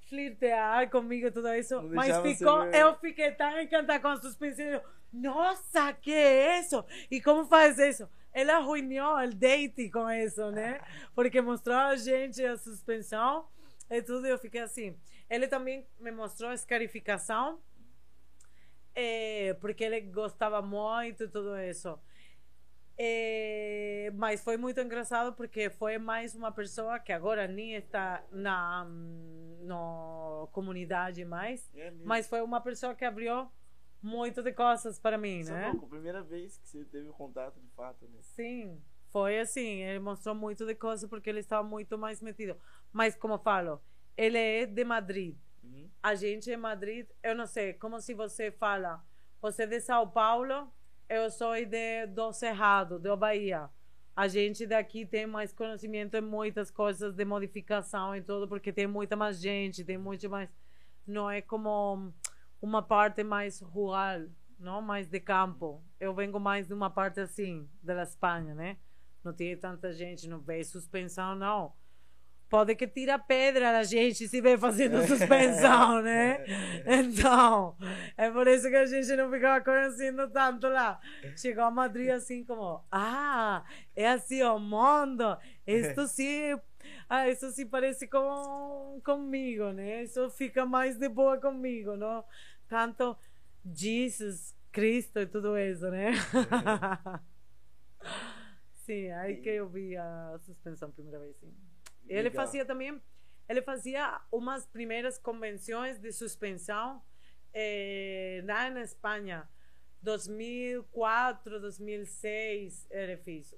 flirtear comigo tudo isso. Não Mas ficou, eu fiquei tão encantada com a suspensão. Nossa, que é isso? E como faz isso? Ele arruinou o date com isso, né? Porque mostrou a gente a suspensão e tudo. Eu fiquei assim. Ele também me mostrou a escarificação, eh, porque ele gostava muito e tudo isso. Eh, mas foi muito engraçado porque foi mais uma pessoa que agora nem está na no comunidade mais, É mas foi uma pessoa que abriu muito de coisas para mim, Você é né? louco, a primeira vez que você teve contato de fato, né? Sim, foi assim. Ele mostrou muito de coisa porque ele estava muito mais metido. Mas, como falo, ele é de Madrid. A gente é Madrid, eu não sei, como se você fala, você é de São Paulo, eu sou de, do Cerrado, da Bahia. A gente daqui tem mais conhecimento em muitas coisas de modificação e tudo, porque tem muita mais gente, tem muito mais. Não é como uma parte mais rural, não mais de campo. Eu venho mais de uma parte assim, da Espanha, né? Não tem tanta gente, não vê suspensão, não. Pode que tira pedra da gente se vê fazendo suspensão, né? Então, é por isso que a gente não ficava conhecendo tanto lá. Chegou a Madrid assim como, ah, é assim o mundo. Isto sim, ah, isso se parece com comigo, né? Isso fica mais de boa comigo, não? Tanto Jesus, Cristo e tudo isso, né? sim, aí que eu vi a suspensão a primeira vez, sim. Ele Legal. fazia também, ele fazia umas primeiras convenções de suspensão eh, lá na Espanha, 2004, 2006, ele fez.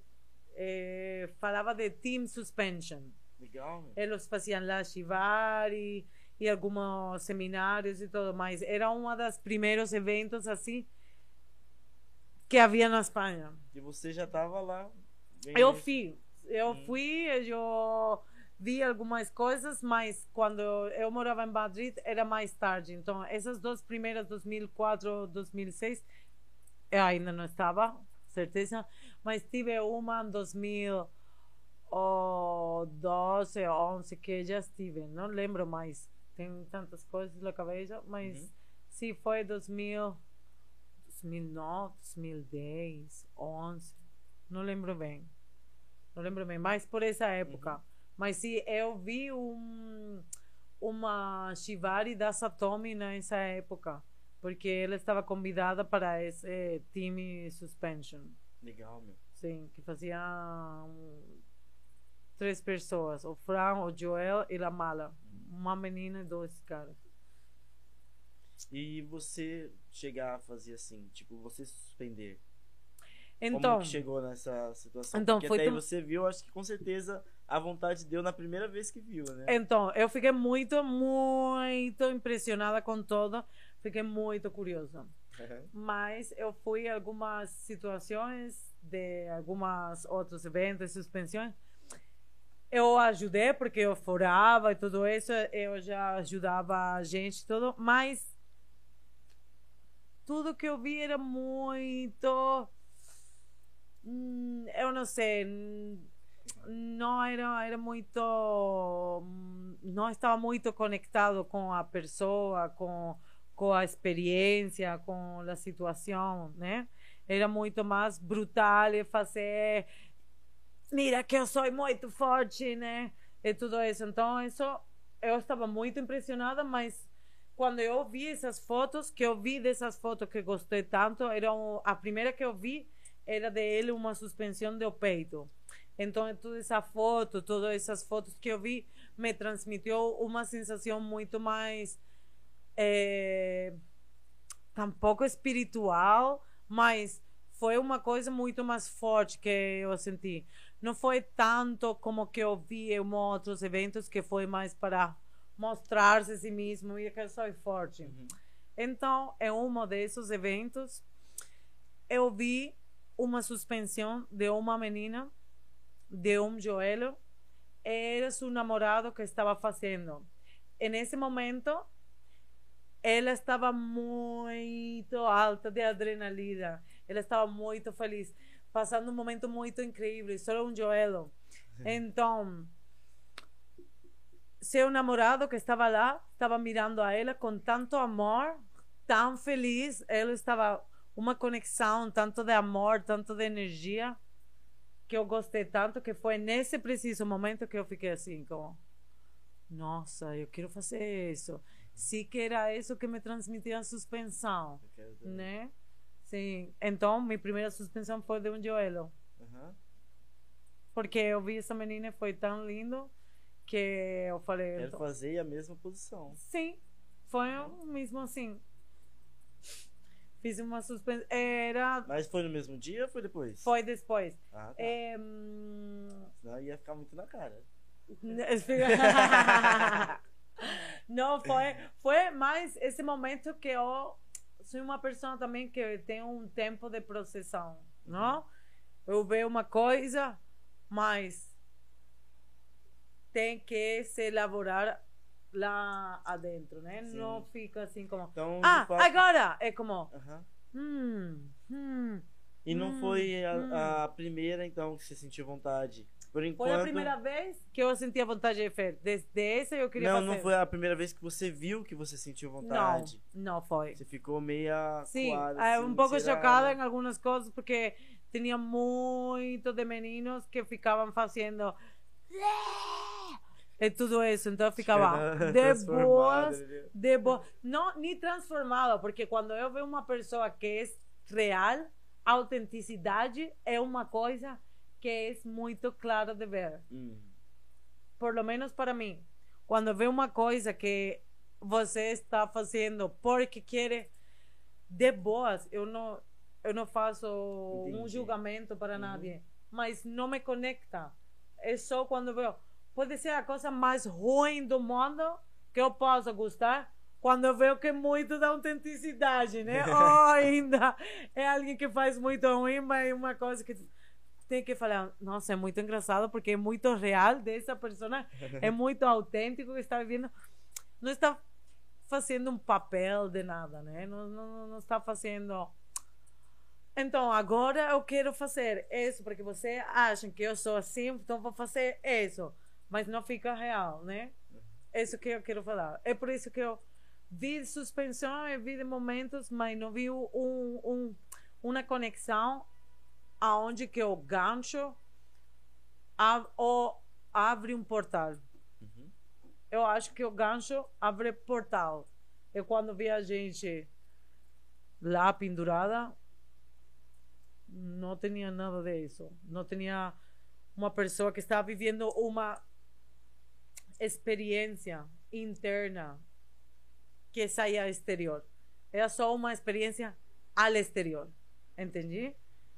Eh, falava de team suspension. Legal, meu. Eles faziam lá Chivari e alguns seminários e tudo mais. Era um dos primeiros eventos assim que havia na Espanha. E você já tava lá. Eu fui, eu Hum. fui, eu vi algumas coisas, mas quando eu morava em Madrid era mais tarde. Então, essas duas primeiras, 2004, 2006, eu ainda não estava, certeza, mas tive uma em 2012, 11 que já estive, não lembro mais. Tem tantas coisas na cabeça, mas Uhum. sim, foi 2000, 2009, 2010, 11, não lembro bem. Não lembro bem, mas por essa época. Mas sim, eu vi um, uma Shivari da Satomi nessa época, porque ela estava convidada para esse time suspension. Legal, meu. Sim, que fazia um, três pessoas, o Fran, o Joel e a Mala. Uma menina e dois caras. E você chegar a fazer assim, tipo, você suspender. Então, Como que chegou nessa situação? Então, Porque foi até aí tu- você viu, acho que com certeza a vontade deu na primeira vez que viu, né? então, eu fiquei muito, muito impressionada com tudo. Fiquei muito curiosa. Mas eu fui a algumas situações de alguns outros eventos, suspensões. Eu ajudei porque eu forava e tudo isso, eu já ajudava a gente tudo, mas tudo que eu vi era muito. hum, Eu não sei. Não era, era muito. Não estava muito conectado com a pessoa, com, com a experiência, com a situação, né? Era muito mais brutal fazer. Mira que eu sou muito forte, né? E tudo isso. Então, isso eu estava muito impressionada, mas quando eu vi essas fotos, que eu vi dessas fotos que gostei tanto, era a primeira que eu vi era de ele uma suspensão do peito. Então, toda essa foto, todas essas fotos que eu vi, me transmitiu uma sensação muito mais. É, tampouco espiritual, mas foi uma coisa muito mais forte que eu senti. Não foi tanto como que eu vi em outros eventos, que foi mais para mostrar-se a si mesmo e que eu sou forte. Uhum. Então, em um desses eventos, eu vi uma suspensão de uma menina de um joelho. Era seu namorado que estava fazendo. E nesse momento, ela estava muito alta de adrenalina. Ela estava muito feliz, passando um momento muito incrível, só um joelho. Então, seu namorado que estava lá, estava mirando a ela com tanto amor, tão feliz, ela estava uma conexão, tanto de amor, tanto de energia, que eu gostei tanto, que foi nesse preciso momento que eu fiquei assim, como, nossa, eu quero fazer isso. Sim que era isso que me transmitia a suspensão, né? Sim. Então, minha primeira suspensão foi de um joelho. Aham. Porque eu vi essa menina e foi tão lindo que eu falei. Quero então, fazer a mesma posição. Sim, foi o mesmo assim. Fiz uma suspensão. Era. Mas foi no mesmo dia ou foi depois? Foi depois. Ah, tá. É, Senão ia ficar muito na cara. Não, foi, foi mais esse momento que eu sou uma pessoa também que tem um tempo de processão, não? Eu vejo uma coisa, mas tem que se elaborar lá adentro, né? Sim. Não fica assim como, Então, ah, fato- agora! É como, hum, hum. E não Hum, foi hum. a, a primeira, então, que você sentiu vontade? Por enquanto. Foi a primeira vez que eu senti a vontade de fazer. Desde essa eu queria Não, fazer. não foi a primeira vez que você viu que você sentiu vontade. Não, não foi. Você ficou meia. Sim, coada, é, assim, um pouco será, chocada em algumas coisas porque tinha muito de meninos que ficavam fazendo e tudo isso, então ficava de Transformada, boas, né? de boas, não nem transformada, porque quando eu vejo uma pessoa que é real, a autenticidade é uma coisa que é muito clara de ver Hum, por lo menos para mim, quando vê uma coisa que você está fazendo porque quer de boas, eu não eu não faço um Entendi. julgamento para Uhum. nadie, mas não me conecta. É só quando vejo. Pode ser a coisa mais ruim do mundo que eu possa gostar, quando eu vejo que é muito da autenticidade, né? Ou ainda é alguém que faz muito ruim, mas é uma coisa que tem que falar, nossa, é muito engraçado porque é muito real dessa pessoa, é muito autêntico que está vivendo, não está fazendo um papel de nada, né? Não, não, não está fazendo. Então, agora eu quero fazer isso, porque você acha que eu sou assim, então vou fazer isso, mas não fica real, né? É Isso que eu quero falar. É por isso que eu vi suspensão e vi momentos, mas não vi um, um, uma conexão aonde que o gancho ou abre um portal. uhum. Eu acho que o gancho abre portal. E quando vi a gente lá pendurada, não tinha nada disso. Não tinha uma pessoa que estava vivendo uma experiência interna que ao exterior. Era só uma experiência ao exterior. Entendi?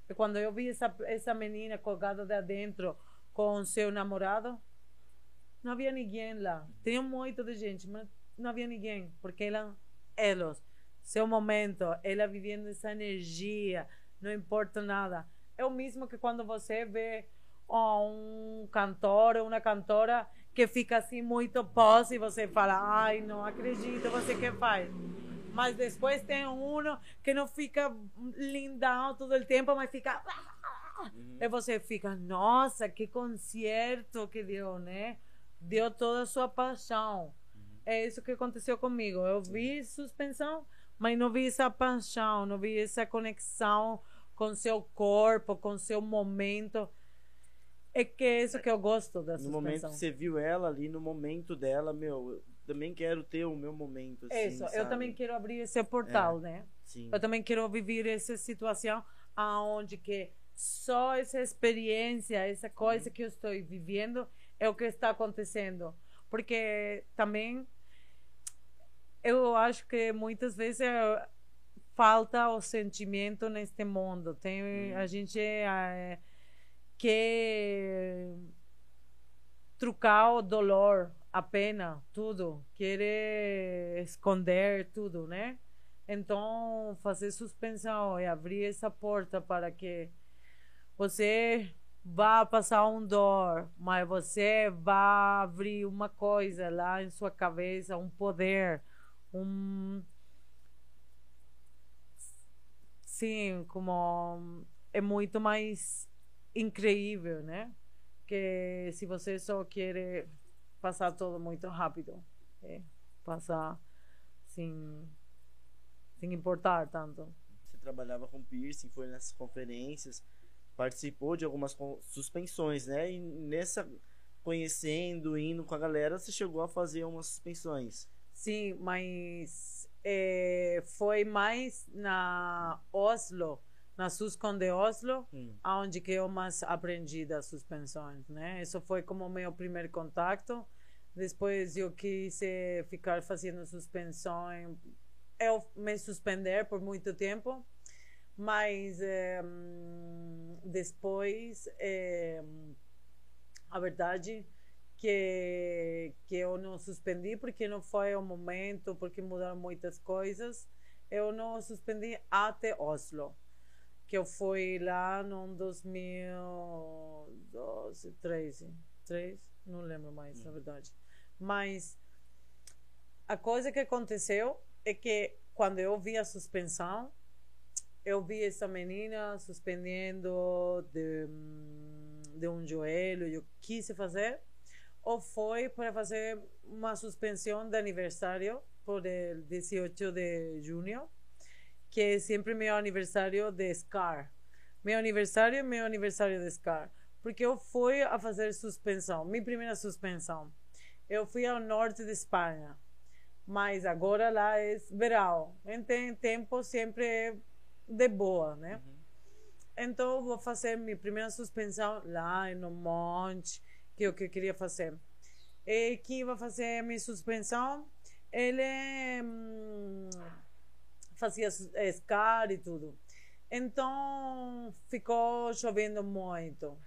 E quando eu vi essa, essa menina colgada de dentro com seu namorado, não havia ninguém lá. Tinha muito de gente, mas não havia ninguém, porque ela, eles, seu momento, ela vivendo essa energia, não importa nada. É o mesmo que quando você vê um cantor ou uma cantora que fica assim muito pose e você fala, ai, não acredito, você que faz? Mas depois tem um que não fica lindão todo o tempo, mas fica. Uhum. E você fica, nossa, que concerto que deu, né? Deu toda a sua paixão. Uhum. É isso que aconteceu comigo. Eu vi suspensão, mas não vi essa paixão, não vi essa conexão com seu corpo, com seu momento. É que é isso que eu gosto da suspensão. No momento que você viu ela ali, no momento dela, meu, também quero ter o meu momento. Assim, Isso, sabe? eu também quero abrir esse portal, é, né? Sim. Eu também quero viver essa situação aonde que só essa experiência, essa coisa que eu estou vivendo é o que está acontecendo. Porque também eu acho que muitas vezes é, falta o sentimento neste mundo. Tem, hum. A gente é, quer trocar o dolor a pena, tudo, querer esconder tudo, né? Então, fazer suspensão e abrir essa porta para que você vá passar um dor, mas você vá abrir uma coisa lá em sua cabeça, um poder, um sim, como é muito mais incrível, né? Que se você só quer passar tudo muito rápido. É, passar sem, sem importar tanto. Você trabalhava com piercing, foi nessas conferências, participou de algumas suspensões, né? E nessa, conhecendo, indo com a galera, você chegou a fazer umas suspensões. Sim, mas é, foi mais na Oslo, na Suscon de Oslo, hum. onde que eu mais aprendi das suspensões, né? Isso foi como meu primeiro contato. Depois eu quis eh, ficar fazendo suspensão, eu me suspender por muito tempo, mas eh, depois eh, a verdade que que eu não suspendi porque não foi o momento, porque mudaram muitas coisas. Eu não suspendi até Oslo que eu fui lá no 2012, 13, 13, não lembro mais, hum. na verdade. Mas a coisa que aconteceu é que quando eu vi a suspensão, eu vi essa menina suspendendo de, de um joelho, eu quis fazer, ou foi para fazer uma suspensão de aniversário por o 18 de junho, que é sempre meu aniversário de SCAR. Meu aniversário é meu aniversário de SCAR. Porque eu fui a fazer suspensão, minha primeira suspensão eu fui ao norte de Espanha, mas agora lá é verão, então tempo sempre de boa, né? Uhum. Então vou fazer minha primeira suspensão lá no monte, que é o que eu queria fazer. E quem vai fazer minha suspensão, ele hum, fazia escar e tudo. Então ficou chovendo muito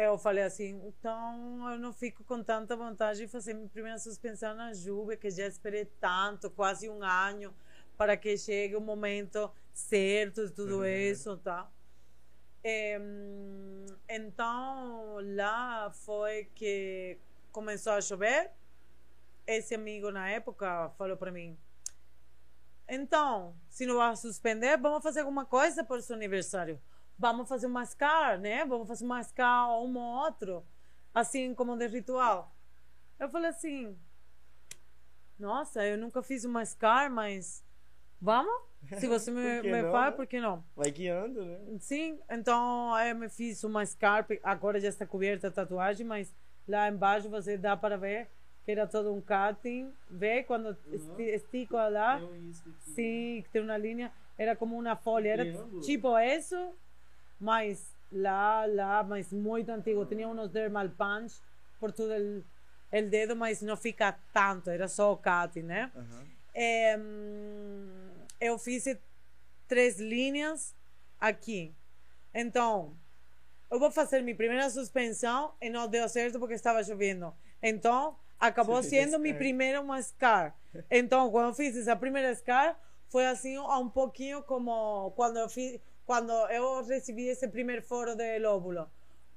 eu falei assim, então eu não fico com tanta vontade de fazer minha primeira suspensão na Juba, que já esperei tanto, quase um ano, para que chegue o momento certo de tudo uhum. isso, tá? E, então, lá foi que começou a chover. Esse amigo, na época, falou para mim, então, se não vai suspender, vamos fazer alguma coisa para o seu aniversário vamos fazer um mascar, né? Vamos fazer um mascar um ou outro, assim como de ritual. Eu falei assim, nossa, eu nunca fiz um mascar, mas vamos? Se você me, me não, faz, né? por que não? Vai guiando, né? Sim, então eu me fiz uma mascar, agora já está coberta a tatuagem, mas lá embaixo você dá para ver que era todo um cutting. Vê quando uhum. estico lá? Sim, tem uma linha, era como uma folha, era tipo isso, mas lá, lá, mas muito antigo. Tinha uns dermal punch por todo el, el dedo, mas não fica tanto, era só o cutting, né? Uhum. É, eu fiz três linhas aqui. Então, eu vou fazer minha primeira suspensão e não deu certo porque estava chovendo. Então, acabou fez sendo minha primeira uma scar. Então, quando eu fiz essa primeira scar, foi assim um pouquinho como quando eu fiz, quando eu recebi esse primeiro foro de lóbulo.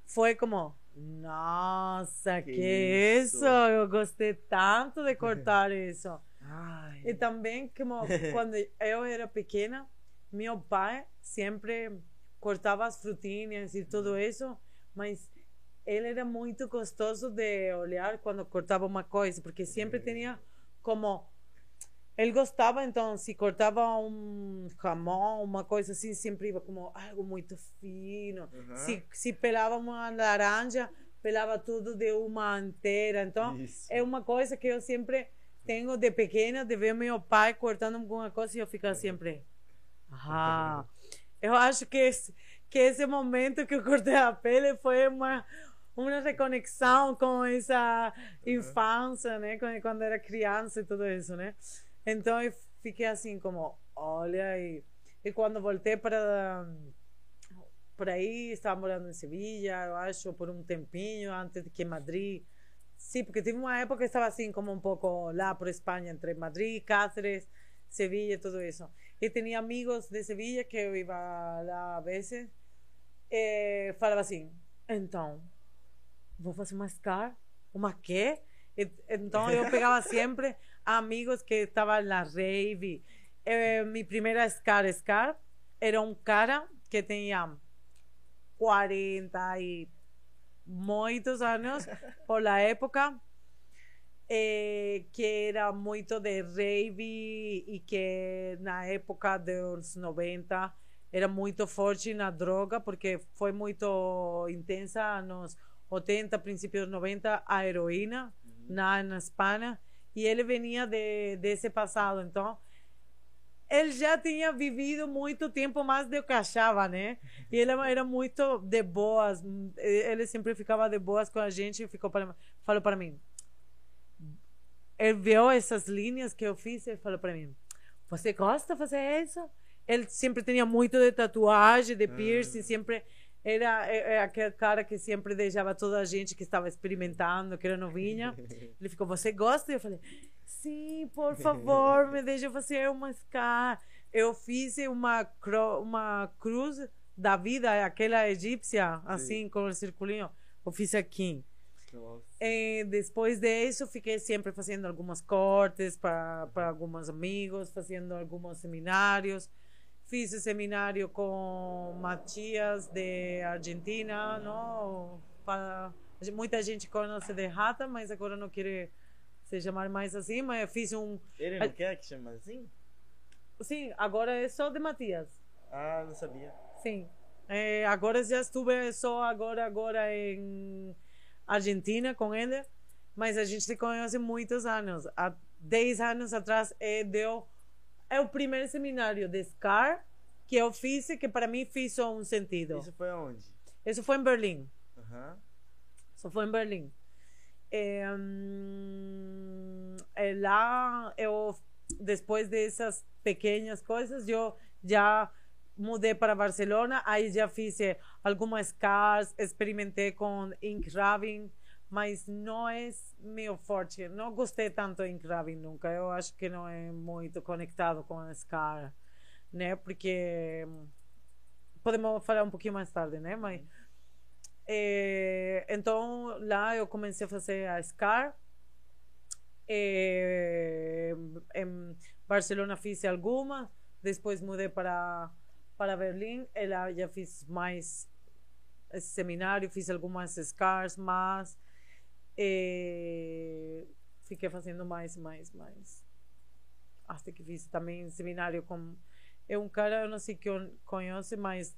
Foi como, nossa, que, Que isso. isso. Eu gostei tanto de cortar isso. Ai. E também, como quando eu era pequena, meu pai sempre cortava as frutinhas e tudo isso, mas ele era muito gostoso de olhar quando cortava uma coisa, porque sempre tinha como. Ele gostava, então, se cortava um jamão, uma coisa assim, sempre iba como algo muito fino. Aham. Se, se pelava uma laranja, pelava tudo de uma inteira. Então, Isso. é uma coisa que eu sempre tenho de pequena, de ver meu pai cortando alguma coisa e eu ficar sempre. Ah, eu acho que esse, que esse momento que eu cortei a pele foi uma uma reconexão com essa infância, né, quando, era criança e tudo isso, né? Então eu fiquei assim como, olha e e quando voltei para por aí, estava morando em Sevilha, eu acho, por um tempinho, antes de que Madrid. Sim, porque tive uma época que estava assim, como um pouco lá por Espanha, entre Madrid, Cáceres, Sevilha, tudo isso. E tinha amigos de Sevilha que eu ia lá a vezes. E falava assim: então, vou fazer uma SCAR? Uma quê? Então eu pegava sempre amigos que estavam na rave. Eh, minha primeira SCAR, SCAR, era um cara que tinha 40 e muitos anos por la época eh, que era muito de rave e que na época dos 90 era muito forte na droga porque foi muito intensa nos 80, princípios 90 a heroína na, na Espanha e ele venia de, desse passado então ele já tinha vivido muito tempo mais do que achava, né? E ele era muito de boas. Ele sempre ficava de boas com a gente e ficou para, falou para mim. Ele viu essas linhas que eu fiz e falou para mim: Você gosta de fazer isso? Ele sempre tinha muito de tatuagem, de piercing, sempre era é, é aquele cara que sempre deixava toda a gente que estava experimentando, que era novinha. Ele ficou: Você gosta? E eu falei: Sim, por favor, me deixa fazer uma scar. Eu fiz uma, uma cruz da vida, aquela egípcia, assim, com o circulinho. Eu fiz aqui. E depois disso, fiquei sempre fazendo alguns cortes para para alguns amigos, fazendo alguns seminários. Fiz o seminário com Matias de Argentina, não? Para, muita gente conhece de Rata, mas agora não quer se chamar mais assim. Mas eu fiz um. Ele não quer que chama assim? Sim, agora é só de Matias. Ah, não sabia. Sim. É, agora já estive só agora, agora em Argentina com ele, mas a gente se conhece muitos anos. Há 10 anos atrás ele deu é o primeiro seminário de SCAR que eu fiz e que para mim fez um sentido. Isso foi aonde? Isso foi em Berlim. Aham. Isso foi em Berlim. É, hum, é lá eu depois dessas pequenas coisas eu já mudei para Barcelona aí já fiz algumas scars experimentei com ink rubbing mas não é meu forte não gostei tanto ink rubbing nunca eu acho que não é muito conectado com a scar né porque hum, podemos falar um pouquinho mais tarde né mas eh, então lá eu comecei a fazer a SCAR. Eh, em Barcelona fiz algumas, depois mudei para, para Berlim. E lá já fiz mais esse seminário, fiz algumas SCARs, mas eh, fiquei fazendo mais, mais, mais. Até que fiz também seminário com. É um cara, eu não sei que conhece, mas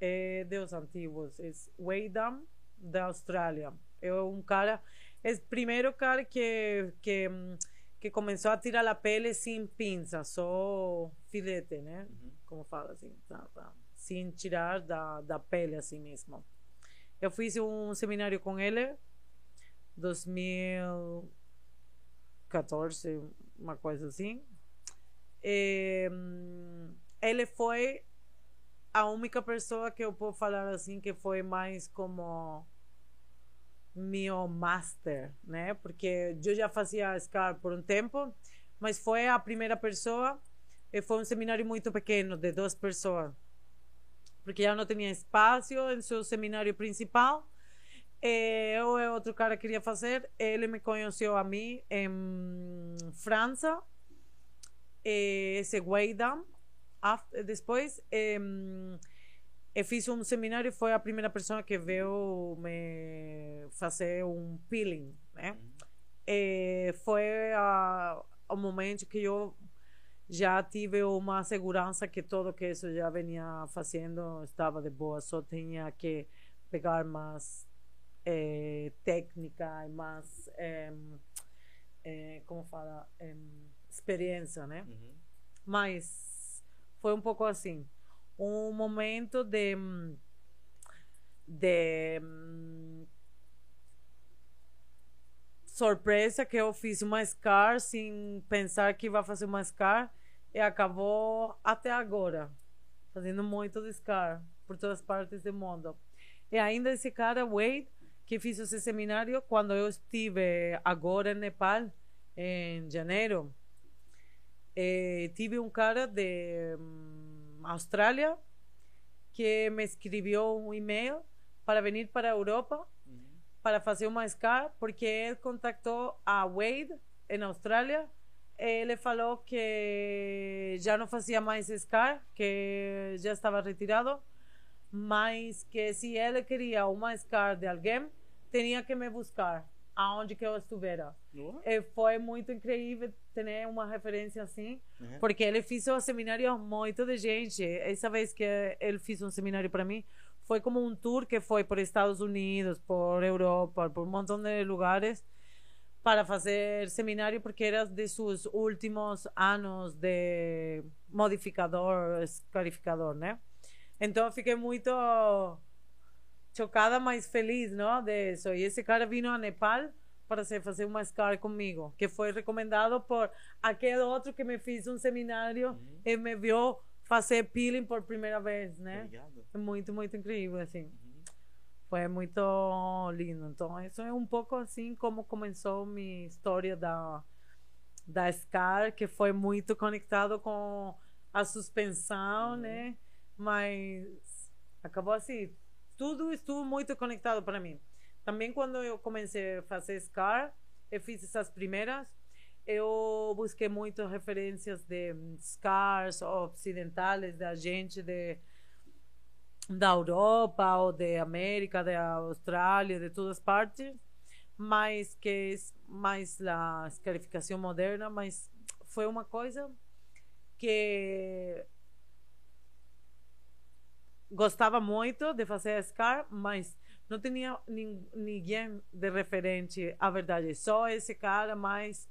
é dos antigos, é Weidam, da Austrália. É um cara, é o primeiro cara que, que, que começou a tirar a pele sem pinça, só filete, né? Uhum. Como fala assim, tá, tá. sem tirar da, da pele assim mesmo. Eu fiz um seminário com ele, 2014, uma coisa assim. E, hum, ele foi a única pessoa que eu posso falar assim que foi mais como meu master, né? Porque eu já fazia SCAR por um tempo, mas foi a primeira pessoa e foi um seminário muito pequeno, de duas pessoas. Porque já não tinha espaço em seu seminário principal. E eu e outro cara queria fazer. Ele me conheceu a mim em França, e esse Weidam. Depois, eu fiz um seminário foi a primeira pessoa que veio me fazer um peeling, né? Uhum. E foi a, o momento que eu já tive uma segurança que tudo que isso já vinha fazendo estava de boa, só tinha que pegar mais eh, técnica e mais, eh, eh, como fala, experiência, né? Uhum. Mas foi um pouco assim um momento de de surpresa que eu fiz uma SCAR sem pensar que ia fazer uma SCAR e acabou até agora fazendo muito de SCAR por todas partes do mundo. E ainda esse cara, Wade, que fiz esse seminário quando eu estive agora em Nepal, em janeiro, eh, tive um cara de Austrália, que me escreveu um e-mail para vir para a Europa uhum. para fazer uma SCAR, porque ele contactou a Wade em Austrália. Ele falou que já não fazia mais SCAR, que já estava retirado, mas que se ele queria uma SCAR de alguém, tinha que me buscar aonde que eu estivesse. Uhum. E foi muito incrível ter uma referência assim, uhum. porque ele fez um seminário muito de gente. Essa vez que ele fez um seminário para mim, foi como um tour que foi por Estados Unidos, por Europa, por um montão de lugares para fazer seminário porque era de seus últimos anos de modificador, escarificador, né? Então fiquei muito chocada, mas feliz, não, de isso. E esse cara vino a Nepal para se fazer uma SCAR comigo, que foi recomendado por aquele outro que me fez um seminário uhum. e me viu fazer peeling por primeira vez, né? Obrigado. Muito, muito incrível, assim. Uhum. Foi muito lindo. Então, isso é um pouco assim como começou minha história da, da SCAR, que foi muito conectado com a suspensão, uhum. né? Mas acabou assim, tudo estuvo muito conectado para mim. Também quando eu comecei a fazer SCAR, eu fiz essas primeiras, eu busquei muitas referências de SCARs ocidentais, da gente de, da Europa ou da América, da Austrália, de todas as partes, mas que mais a escarificação moderna, mas foi uma coisa que gostava muito de fazer SCAR, mas não tinha ninguém de referente à verdade. Só esse cara mais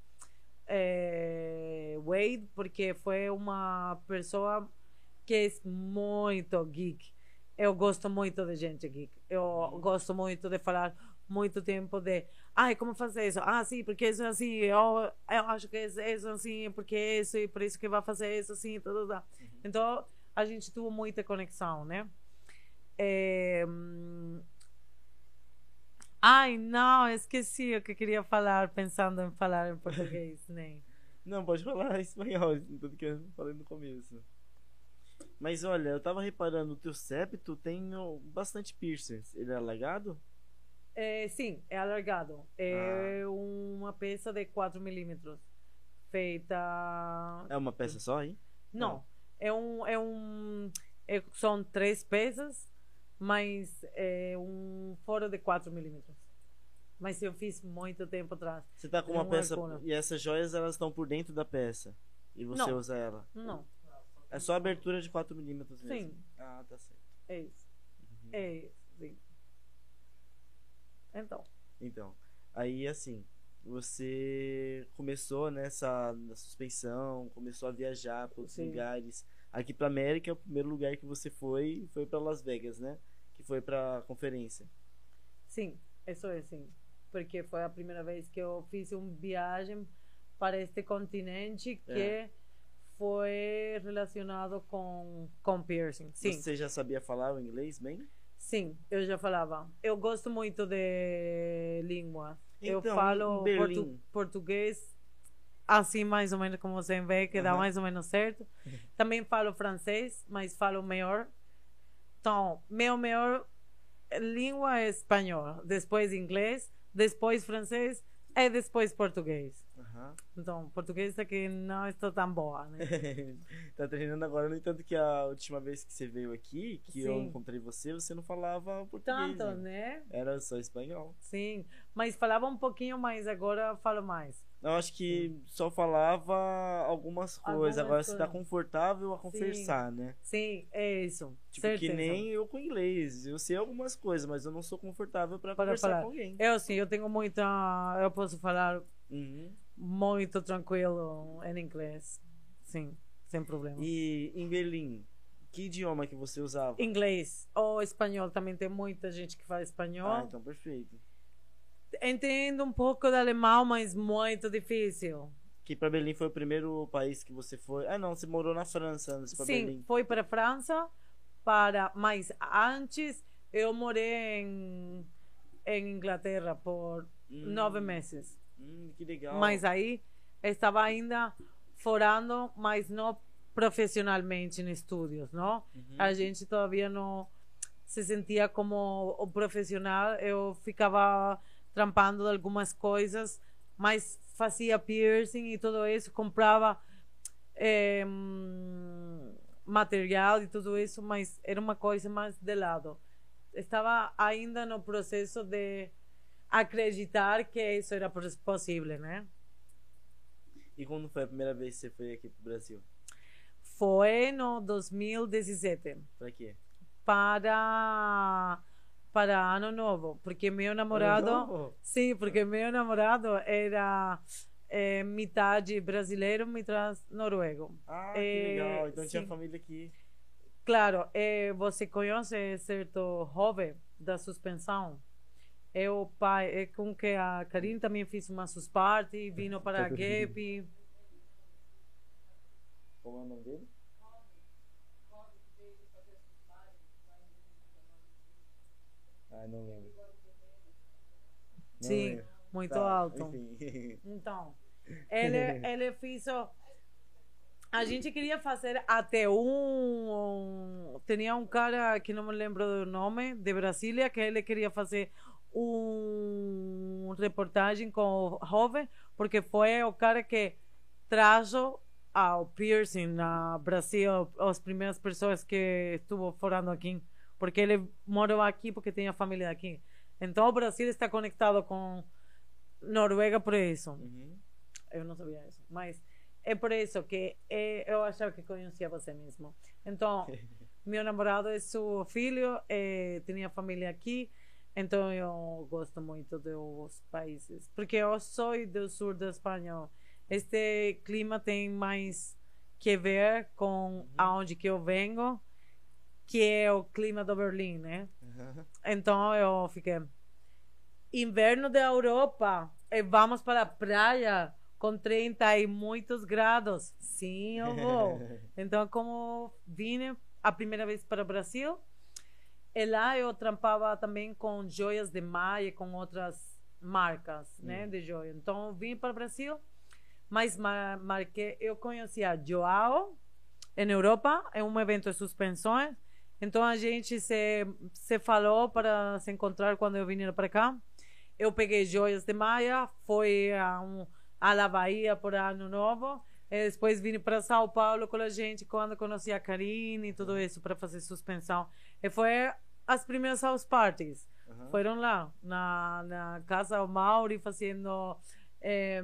é, Wade, porque foi uma pessoa que é muito geek. Eu gosto muito de gente geek. Eu uhum. gosto muito de falar muito tempo de ai, como fazer isso? Ah, sim, porque isso é assim, eu, eu acho que isso, isso assim, porque isso e por isso que vai fazer isso assim, tudo, tudo. Uhum. Então, a gente teve muita conexão, né? É... Ai, não, esqueci o que queria falar, pensando em falar em português, nem. Não, pode falar espanhol, tudo que eu falei no começo. Mas olha, eu tava reparando, o teu septo tem bastante piercings. Ele é alargado? É, sim, é alargado. É ah. uma peça de 4 milímetros. Feita. É uma peça só aí? Não. Não. É um. É um é, são três peças, mas é um foro de 4 milímetros. Mas eu fiz muito tempo atrás. Você tá com uma peça. E essas joias elas estão por dentro da peça. E você Não. usa ela? Não. É só abertura de 4 milímetros mesmo? Sim. Ah, tá certo. É isso. Uhum. É isso, sim. Então. Então. Aí assim, você começou nessa na suspensão, começou a viajar para outros Sim. lugares. Aqui para América, o primeiro lugar que você foi foi para Las Vegas, né? Que foi para conferência. Sim, isso é sim, porque foi a primeira vez que eu fiz uma viagem para este continente que é. foi relacionado com, com piercing. Sim. Você já sabia falar o inglês bem? Sim, eu já falava. Eu gosto muito de língua. Eu Então, falo em Berlim. portu- português assim mais ou menos como você vê, que dá mais ou menos certo. Também falo francês, mas falo melhor. Então, meu melhor língua é espanhol, depois inglês, depois francês e depois português. Aham. Então, português é que não estou tão boa, né? tá treinando agora, no entanto que a última vez que você veio aqui, que eu Sim. encontrei você, você não falava português. Tanto, né? né? Era só espanhol. Sim, mas falava um pouquinho mais, agora falo mais. Eu acho que só falava algumas coisas. Algumas Agora você tá coisas. confortável a conversar, né? Sim, é isso. Tipo, certeza. que nem eu com inglês. Eu sei algumas coisas, mas eu não sou confortável pra Para conversar falar. com alguém. Eu sim, eu tenho muita. Eu posso falar Uhum. Muito tranquilo em inglês. Sim, sem problema. E em Berlim, que idioma que você usava? Inglês ou espanhol também tem muita gente que fala espanhol. Ah, então perfeito. Entendo um pouco de alemão, mas muito difícil. Que pra Berlim foi o primeiro país que você foi. Ah, não, você morou na França antes Sim, Berlim. foi para a França, para, mas antes eu morei em, em Inglaterra por Hum, nove meses. Hum, que legal. Mas aí estava ainda forando, mas não profissionalmente em estúdios, não? Uhum. A gente todavía não se sentia como o profissional. Eu ficava trampando algumas coisas, mas fazia piercing e tudo isso, comprava eh, material e tudo isso, mas era uma coisa mais de lado. Estava ainda no processo de acreditar que isso era pos- possível, né? E quando foi a primeira vez que você foi aqui pro Brasil? Foi no 2017. Pra quê? para para ano novo, porque meu namorado, sim, porque meu namorado era eh, metade brasileiro, metade noruego. Ah, que É, legal. Então tinha sim. família aqui. Claro, eh, você conhece certo Rove da suspensão? É o pai, é com que a Karine também fez uma susparte, vindo para a Gap. Como é o nome dele? Ah, não lembro. Não Sim, lembro. muito Tá, alto. Enfim. Então, ele, ele fez. o- A gente queria fazer até um. Tinha um cara que não me lembro do nome, de Brasília, que ele queria fazer um reportagem com o Rove, porque foi o cara que trajo ao piercing na Brasil as primeiras pessoas que estuvo forando aqui, porque ele morou aqui porque tinha família aqui. Então o Brasil está conectado com Noruega por isso. Uhum. Eu não sabia isso, mas é por isso que eh, eu achava que conhecia você mesmo. Então, meu namorado é seu filho, eh, tinha família aqui, então eu gosto muito dos países, porque eu sou do sul da Espanha. Este clima tem mais que ver com aonde que eu venho, que é o clima do Berlim, né? Uhum. Então eu fiquei. Inverno da Europa. E vamos para a praia com 30 e muitos graus. Sim, eu vou. Então, como vim a primeira vez para o Brasil, e lá eu trampava também com joias de Maia, com outras marcas né, Hum. de joia. Então, vim para o Brasil, mas mar marquei, eu conhecia Joao em Europa, em um evento de suspensões. Então, a gente se, se falou para se encontrar quando eu vim para cá. Eu peguei joias de Maia, fui a, um, a La Bahia por ano novo. E depois vim para São Paulo com a gente quando conheci a Karine e tudo isso para fazer suspensão. E foi as primeiras house parties. Uhum. Foram lá, na, na casa do Mauri, fazendo eh,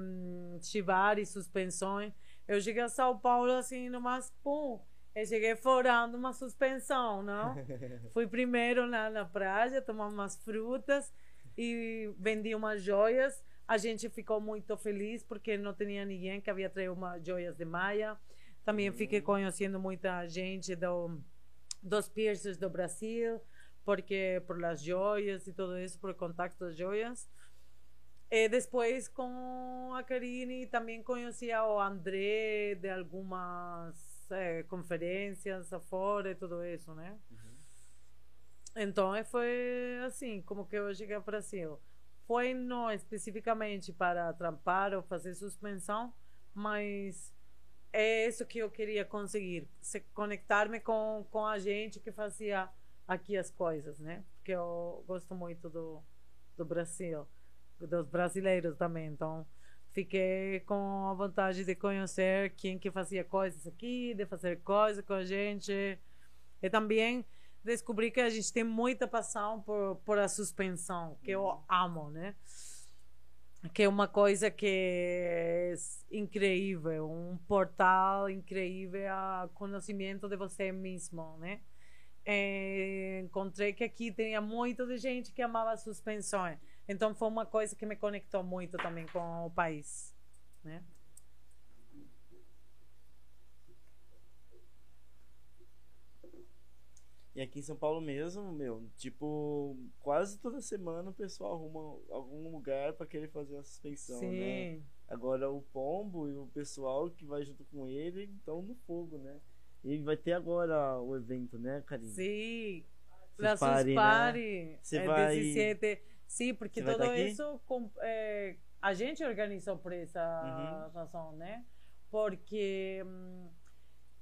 chivari, suspensões. Eu cheguei a São Paulo assim, nomás, pum. Eu cheguei forando uma suspensão, não? Fui primeiro lá na praia, tomar umas frutas e vendi umas joias. A gente ficou muito feliz porque não tinha ninguém que havia traído umas joias de Maia. Também fiquei conhecendo muita gente do, dos piercers do Brasil, porque por las joias e tudo isso, por contato das joias. E depois com a Karine também conhecia o André de algumas é, conferências afora e tudo isso, né? Uhum. Então eh, foi assim, como que eu cheguei ao Brasil. Foi não especificamente para trampar ou fazer suspensão, mas é isso que eu queria conseguir, se conectar-me com, com a gente que fazia aqui as coisas, né? Porque eu gosto muito do, do Brasil, dos brasileiros também, então fiquei com a vontade de conhecer quem que fazia coisas aqui, de fazer coisas com a gente e também descobri que a gente tem muita paixão por, por a suspensão, que eu amo, né? Que é uma coisa que é incrível, um portal incrível a conhecimento de você mesmo, né? É, encontrei que aqui tinha muito de gente que amava suspensões. Então foi uma coisa que me conectou muito também com o país, né? E aqui em São Paulo mesmo, meu, tipo, quase toda semana o pessoal arruma algum lugar para querer fazer a suspensão, Sim. né? Agora o Pombo e o pessoal que vai junto com ele estão no fogo, né? E vai ter agora o evento, né, Karine? Sim. La Suspari, Suspari, né? Você é vai- 17. Sim, porque Você tudo tá isso com- é, a gente organizou por essa Uhum. razão, né? Porque hum,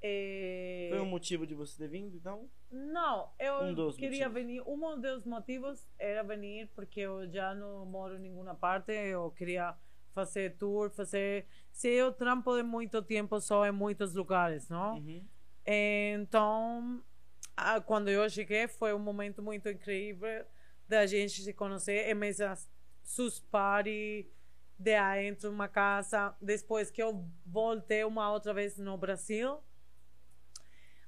é, Foi um motivo de você ter vindo, então? não, eu Um queria motivos. venir. Um dos motivos era venir porque eu já não moro em nenhuma parte. Eu queria fazer tour, fazer. Se eu trampo de muito tempo só em muitos lugares, não? Uhum. Então, quando eu cheguei, foi um momento muito incrível da gente se conhecer. E mesmo sus party de dentro de uma casa. Depois que eu voltei uma outra vez no Brasil,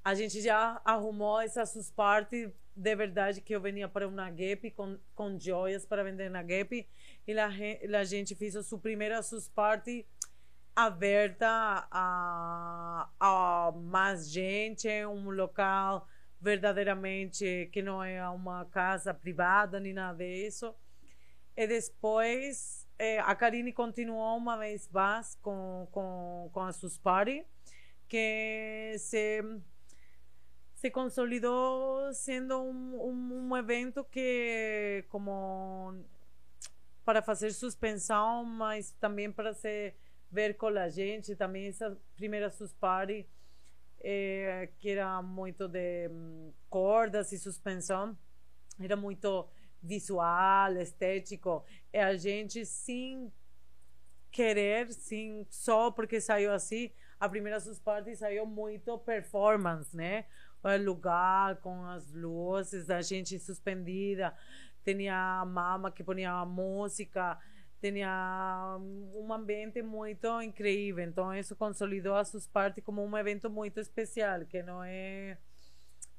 a gente já arrumou essa sus party de verdade que eu vinha para uma Gap com, com joias para vender na Gap. E a, a gente fez a sua primeira sus party aberta a, a mais gente, um local verdadeiramente que não é uma casa privada nem nada disso. E depois eh, a Karine continuou uma vez mais com, com, com a Suspari, que se, se consolidou sendo um, um, um evento que, como para fazer suspensão, mas também para se ver com a gente. Também essa primeira Suspari, eh, que era muito de hum, cordas e suspensão, era muito visual, estético. E a gente, sem querer, sim, só porque saiu assim, a primeira Suspari saiu muito performance, né? O lugar com as luzes, a gente suspendida, tinha a mama que punha a música, tinha um ambiente muito incrível. Então isso consolidou a Susparte como um evento muito especial, que não é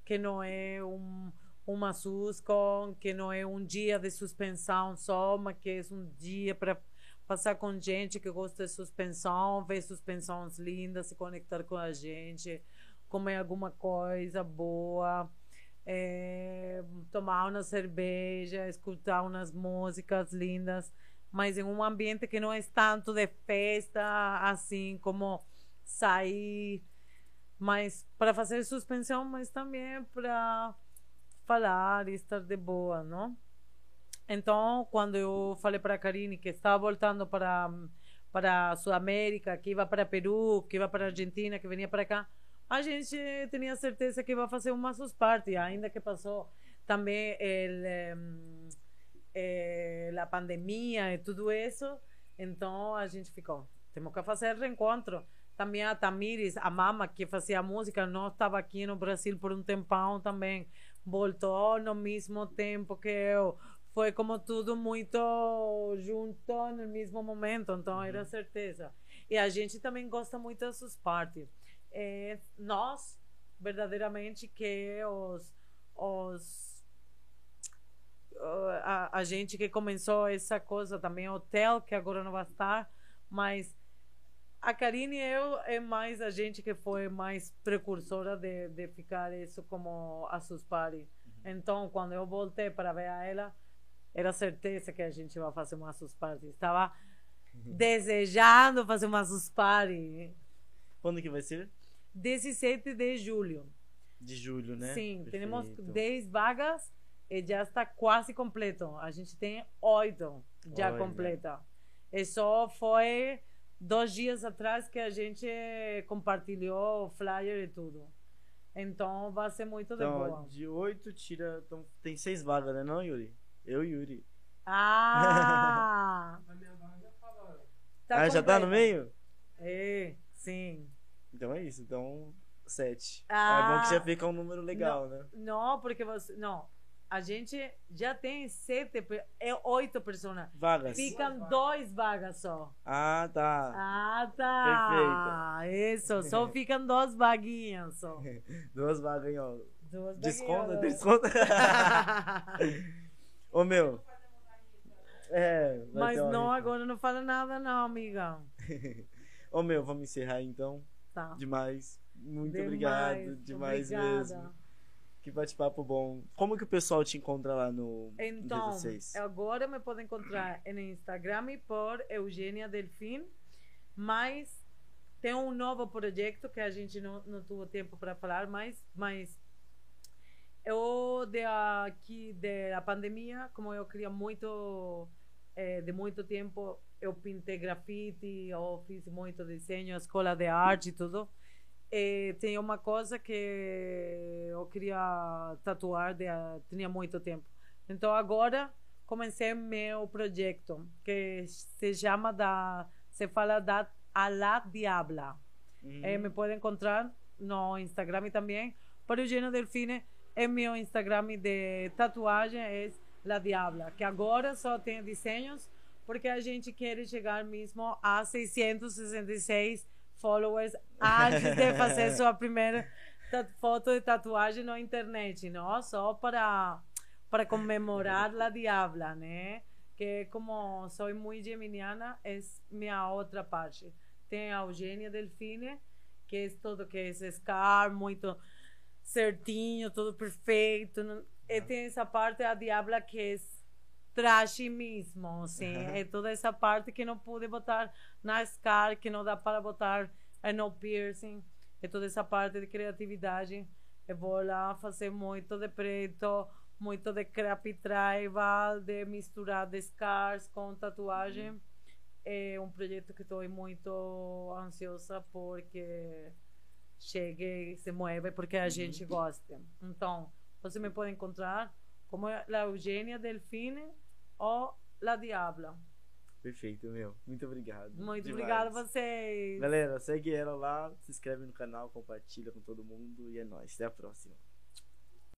que não é um uma SUSCON, que não é um dia de suspensão só, mas que é um dia para passar com gente que gosta de suspensão, ver suspensões lindas, se conectar com a gente, comer alguma coisa boa, eh, tomar uma cerveja, escutar umas músicas lindas, mas em um ambiente que não é tanto de festa, assim como sair, mas para fazer suspensão, mas também para falar e estar de boa, não? Então, quando eu falei para a Karine que estava voltando para para Sudamérica, que ia para Peru, que ia para Argentina, que vinha para cá, a gente tinha certeza que ia fazer uma party, ainda que passou também el, em, eh, a pandemia e tudo isso. Então, a gente ficou, temos que fazer reencontro. Também a Tamires, a mama que fazia música, não estava aqui no Brasil por um tempão também. Voltou no mesmo tempo que eu. Foi como tudo muito junto no mesmo momento, então era certeza. E a gente também gosta muito dessas partes. É, nós, verdadeiramente, que os, os a, a gente que começou essa coisa também, hotel, que agora não vai estar, mas a Karine e eu é mais a gente que foi mais precursora de, de ficar isso como a Suspari. Então, quando eu voltei para ver a ela, Era certeza que a gente ia fazer uma sus party. Estava desejando fazer uma sus party. Quando que vai ser? 17 de julho. De julho, né? Sim, temos Perfeito. 10 vagas e já está quase completo. A gente tem 8 já Olha. completa. E só foi dois dias atrás que a gente compartilhou o flyer e tudo. Então vai ser muito de Então, ó, boa. de 8 tira. Então, tem 6 vagas, né, não, Yuri? Eu e Yuri. Ah! Na minha vaga falaram. tá ah, já tá no meio? É, sim. Então é isso. Então, 7. Ah. é bom que já fica um número legal, né? Não, porque você. Não. A gente já tem sete, é oito pessoas. Vagas. Ficam dois vagas só. Ah, tá. Ah, tá. Isso, só ficam duas vaguinhas só. Duas vagas, ó. Duas Desconta, vaguinhas. desconta. Ô, meu. É, Mas não, agora não fala nada, não, amiga. Ô, meu, vamos encerrar então. Tá. Demais. Muito Demais, obrigado. Demais obrigada. mesmo. Que bate-papo bom. Como que o pessoal te encontra lá no Então, agora me podem encontrar no Instagram por Eugênia Delfim, mas tem um novo projeto que a gente não, não teve tempo para falar, mas, mas eu de aqui da pandemia, como eu queria muito eh, de muito tempo, eu pintei grafite, eu fiz muito desenho, escola de arte e tudo. E tem uma coisa que eu queria tatuar, de, tinha muito tempo. Então agora comecei meu projeto que se chama da se fala da a la diabla. Uhum. Eh, me podem encontrar no Instagram também. Por Eugênio Delfine, é meu Instagram de tatuagem é La Diabla, que agora só tem desenhos porque a gente quer chegar mesmo a 666 followers antes de fazer sua primeira foto de tatuagem na internet, não? Só para para comemorar La Diabla, né? Que como sou muito geminiana, é minha outra parte. Tem a Eugênia Delfine, que é tudo que é scar, muito certinho, tudo perfeito. E tem essa parte, a Diabla, que é trash mesmo, assim. É toda essa parte que não pude botar na scar, que não dá para botar eh, no piercing. É toda essa parte de criatividade. Eu vou lá fazer muito de preto, muito de crepe traiva, de misturar de scars com tatuagem. É um projeto que estou muito ansiosa porque chegue e se move porque a gente gosta. Então, você me pode encontrar como La Eugênia Delfine ou La Diabla. Perfeito, meu. Muito obrigado. Muito Demais. obrigada a vocês. Galera, segue ela lá, se inscreve no canal, compartilha com todo mundo e é nóis. Até a próxima.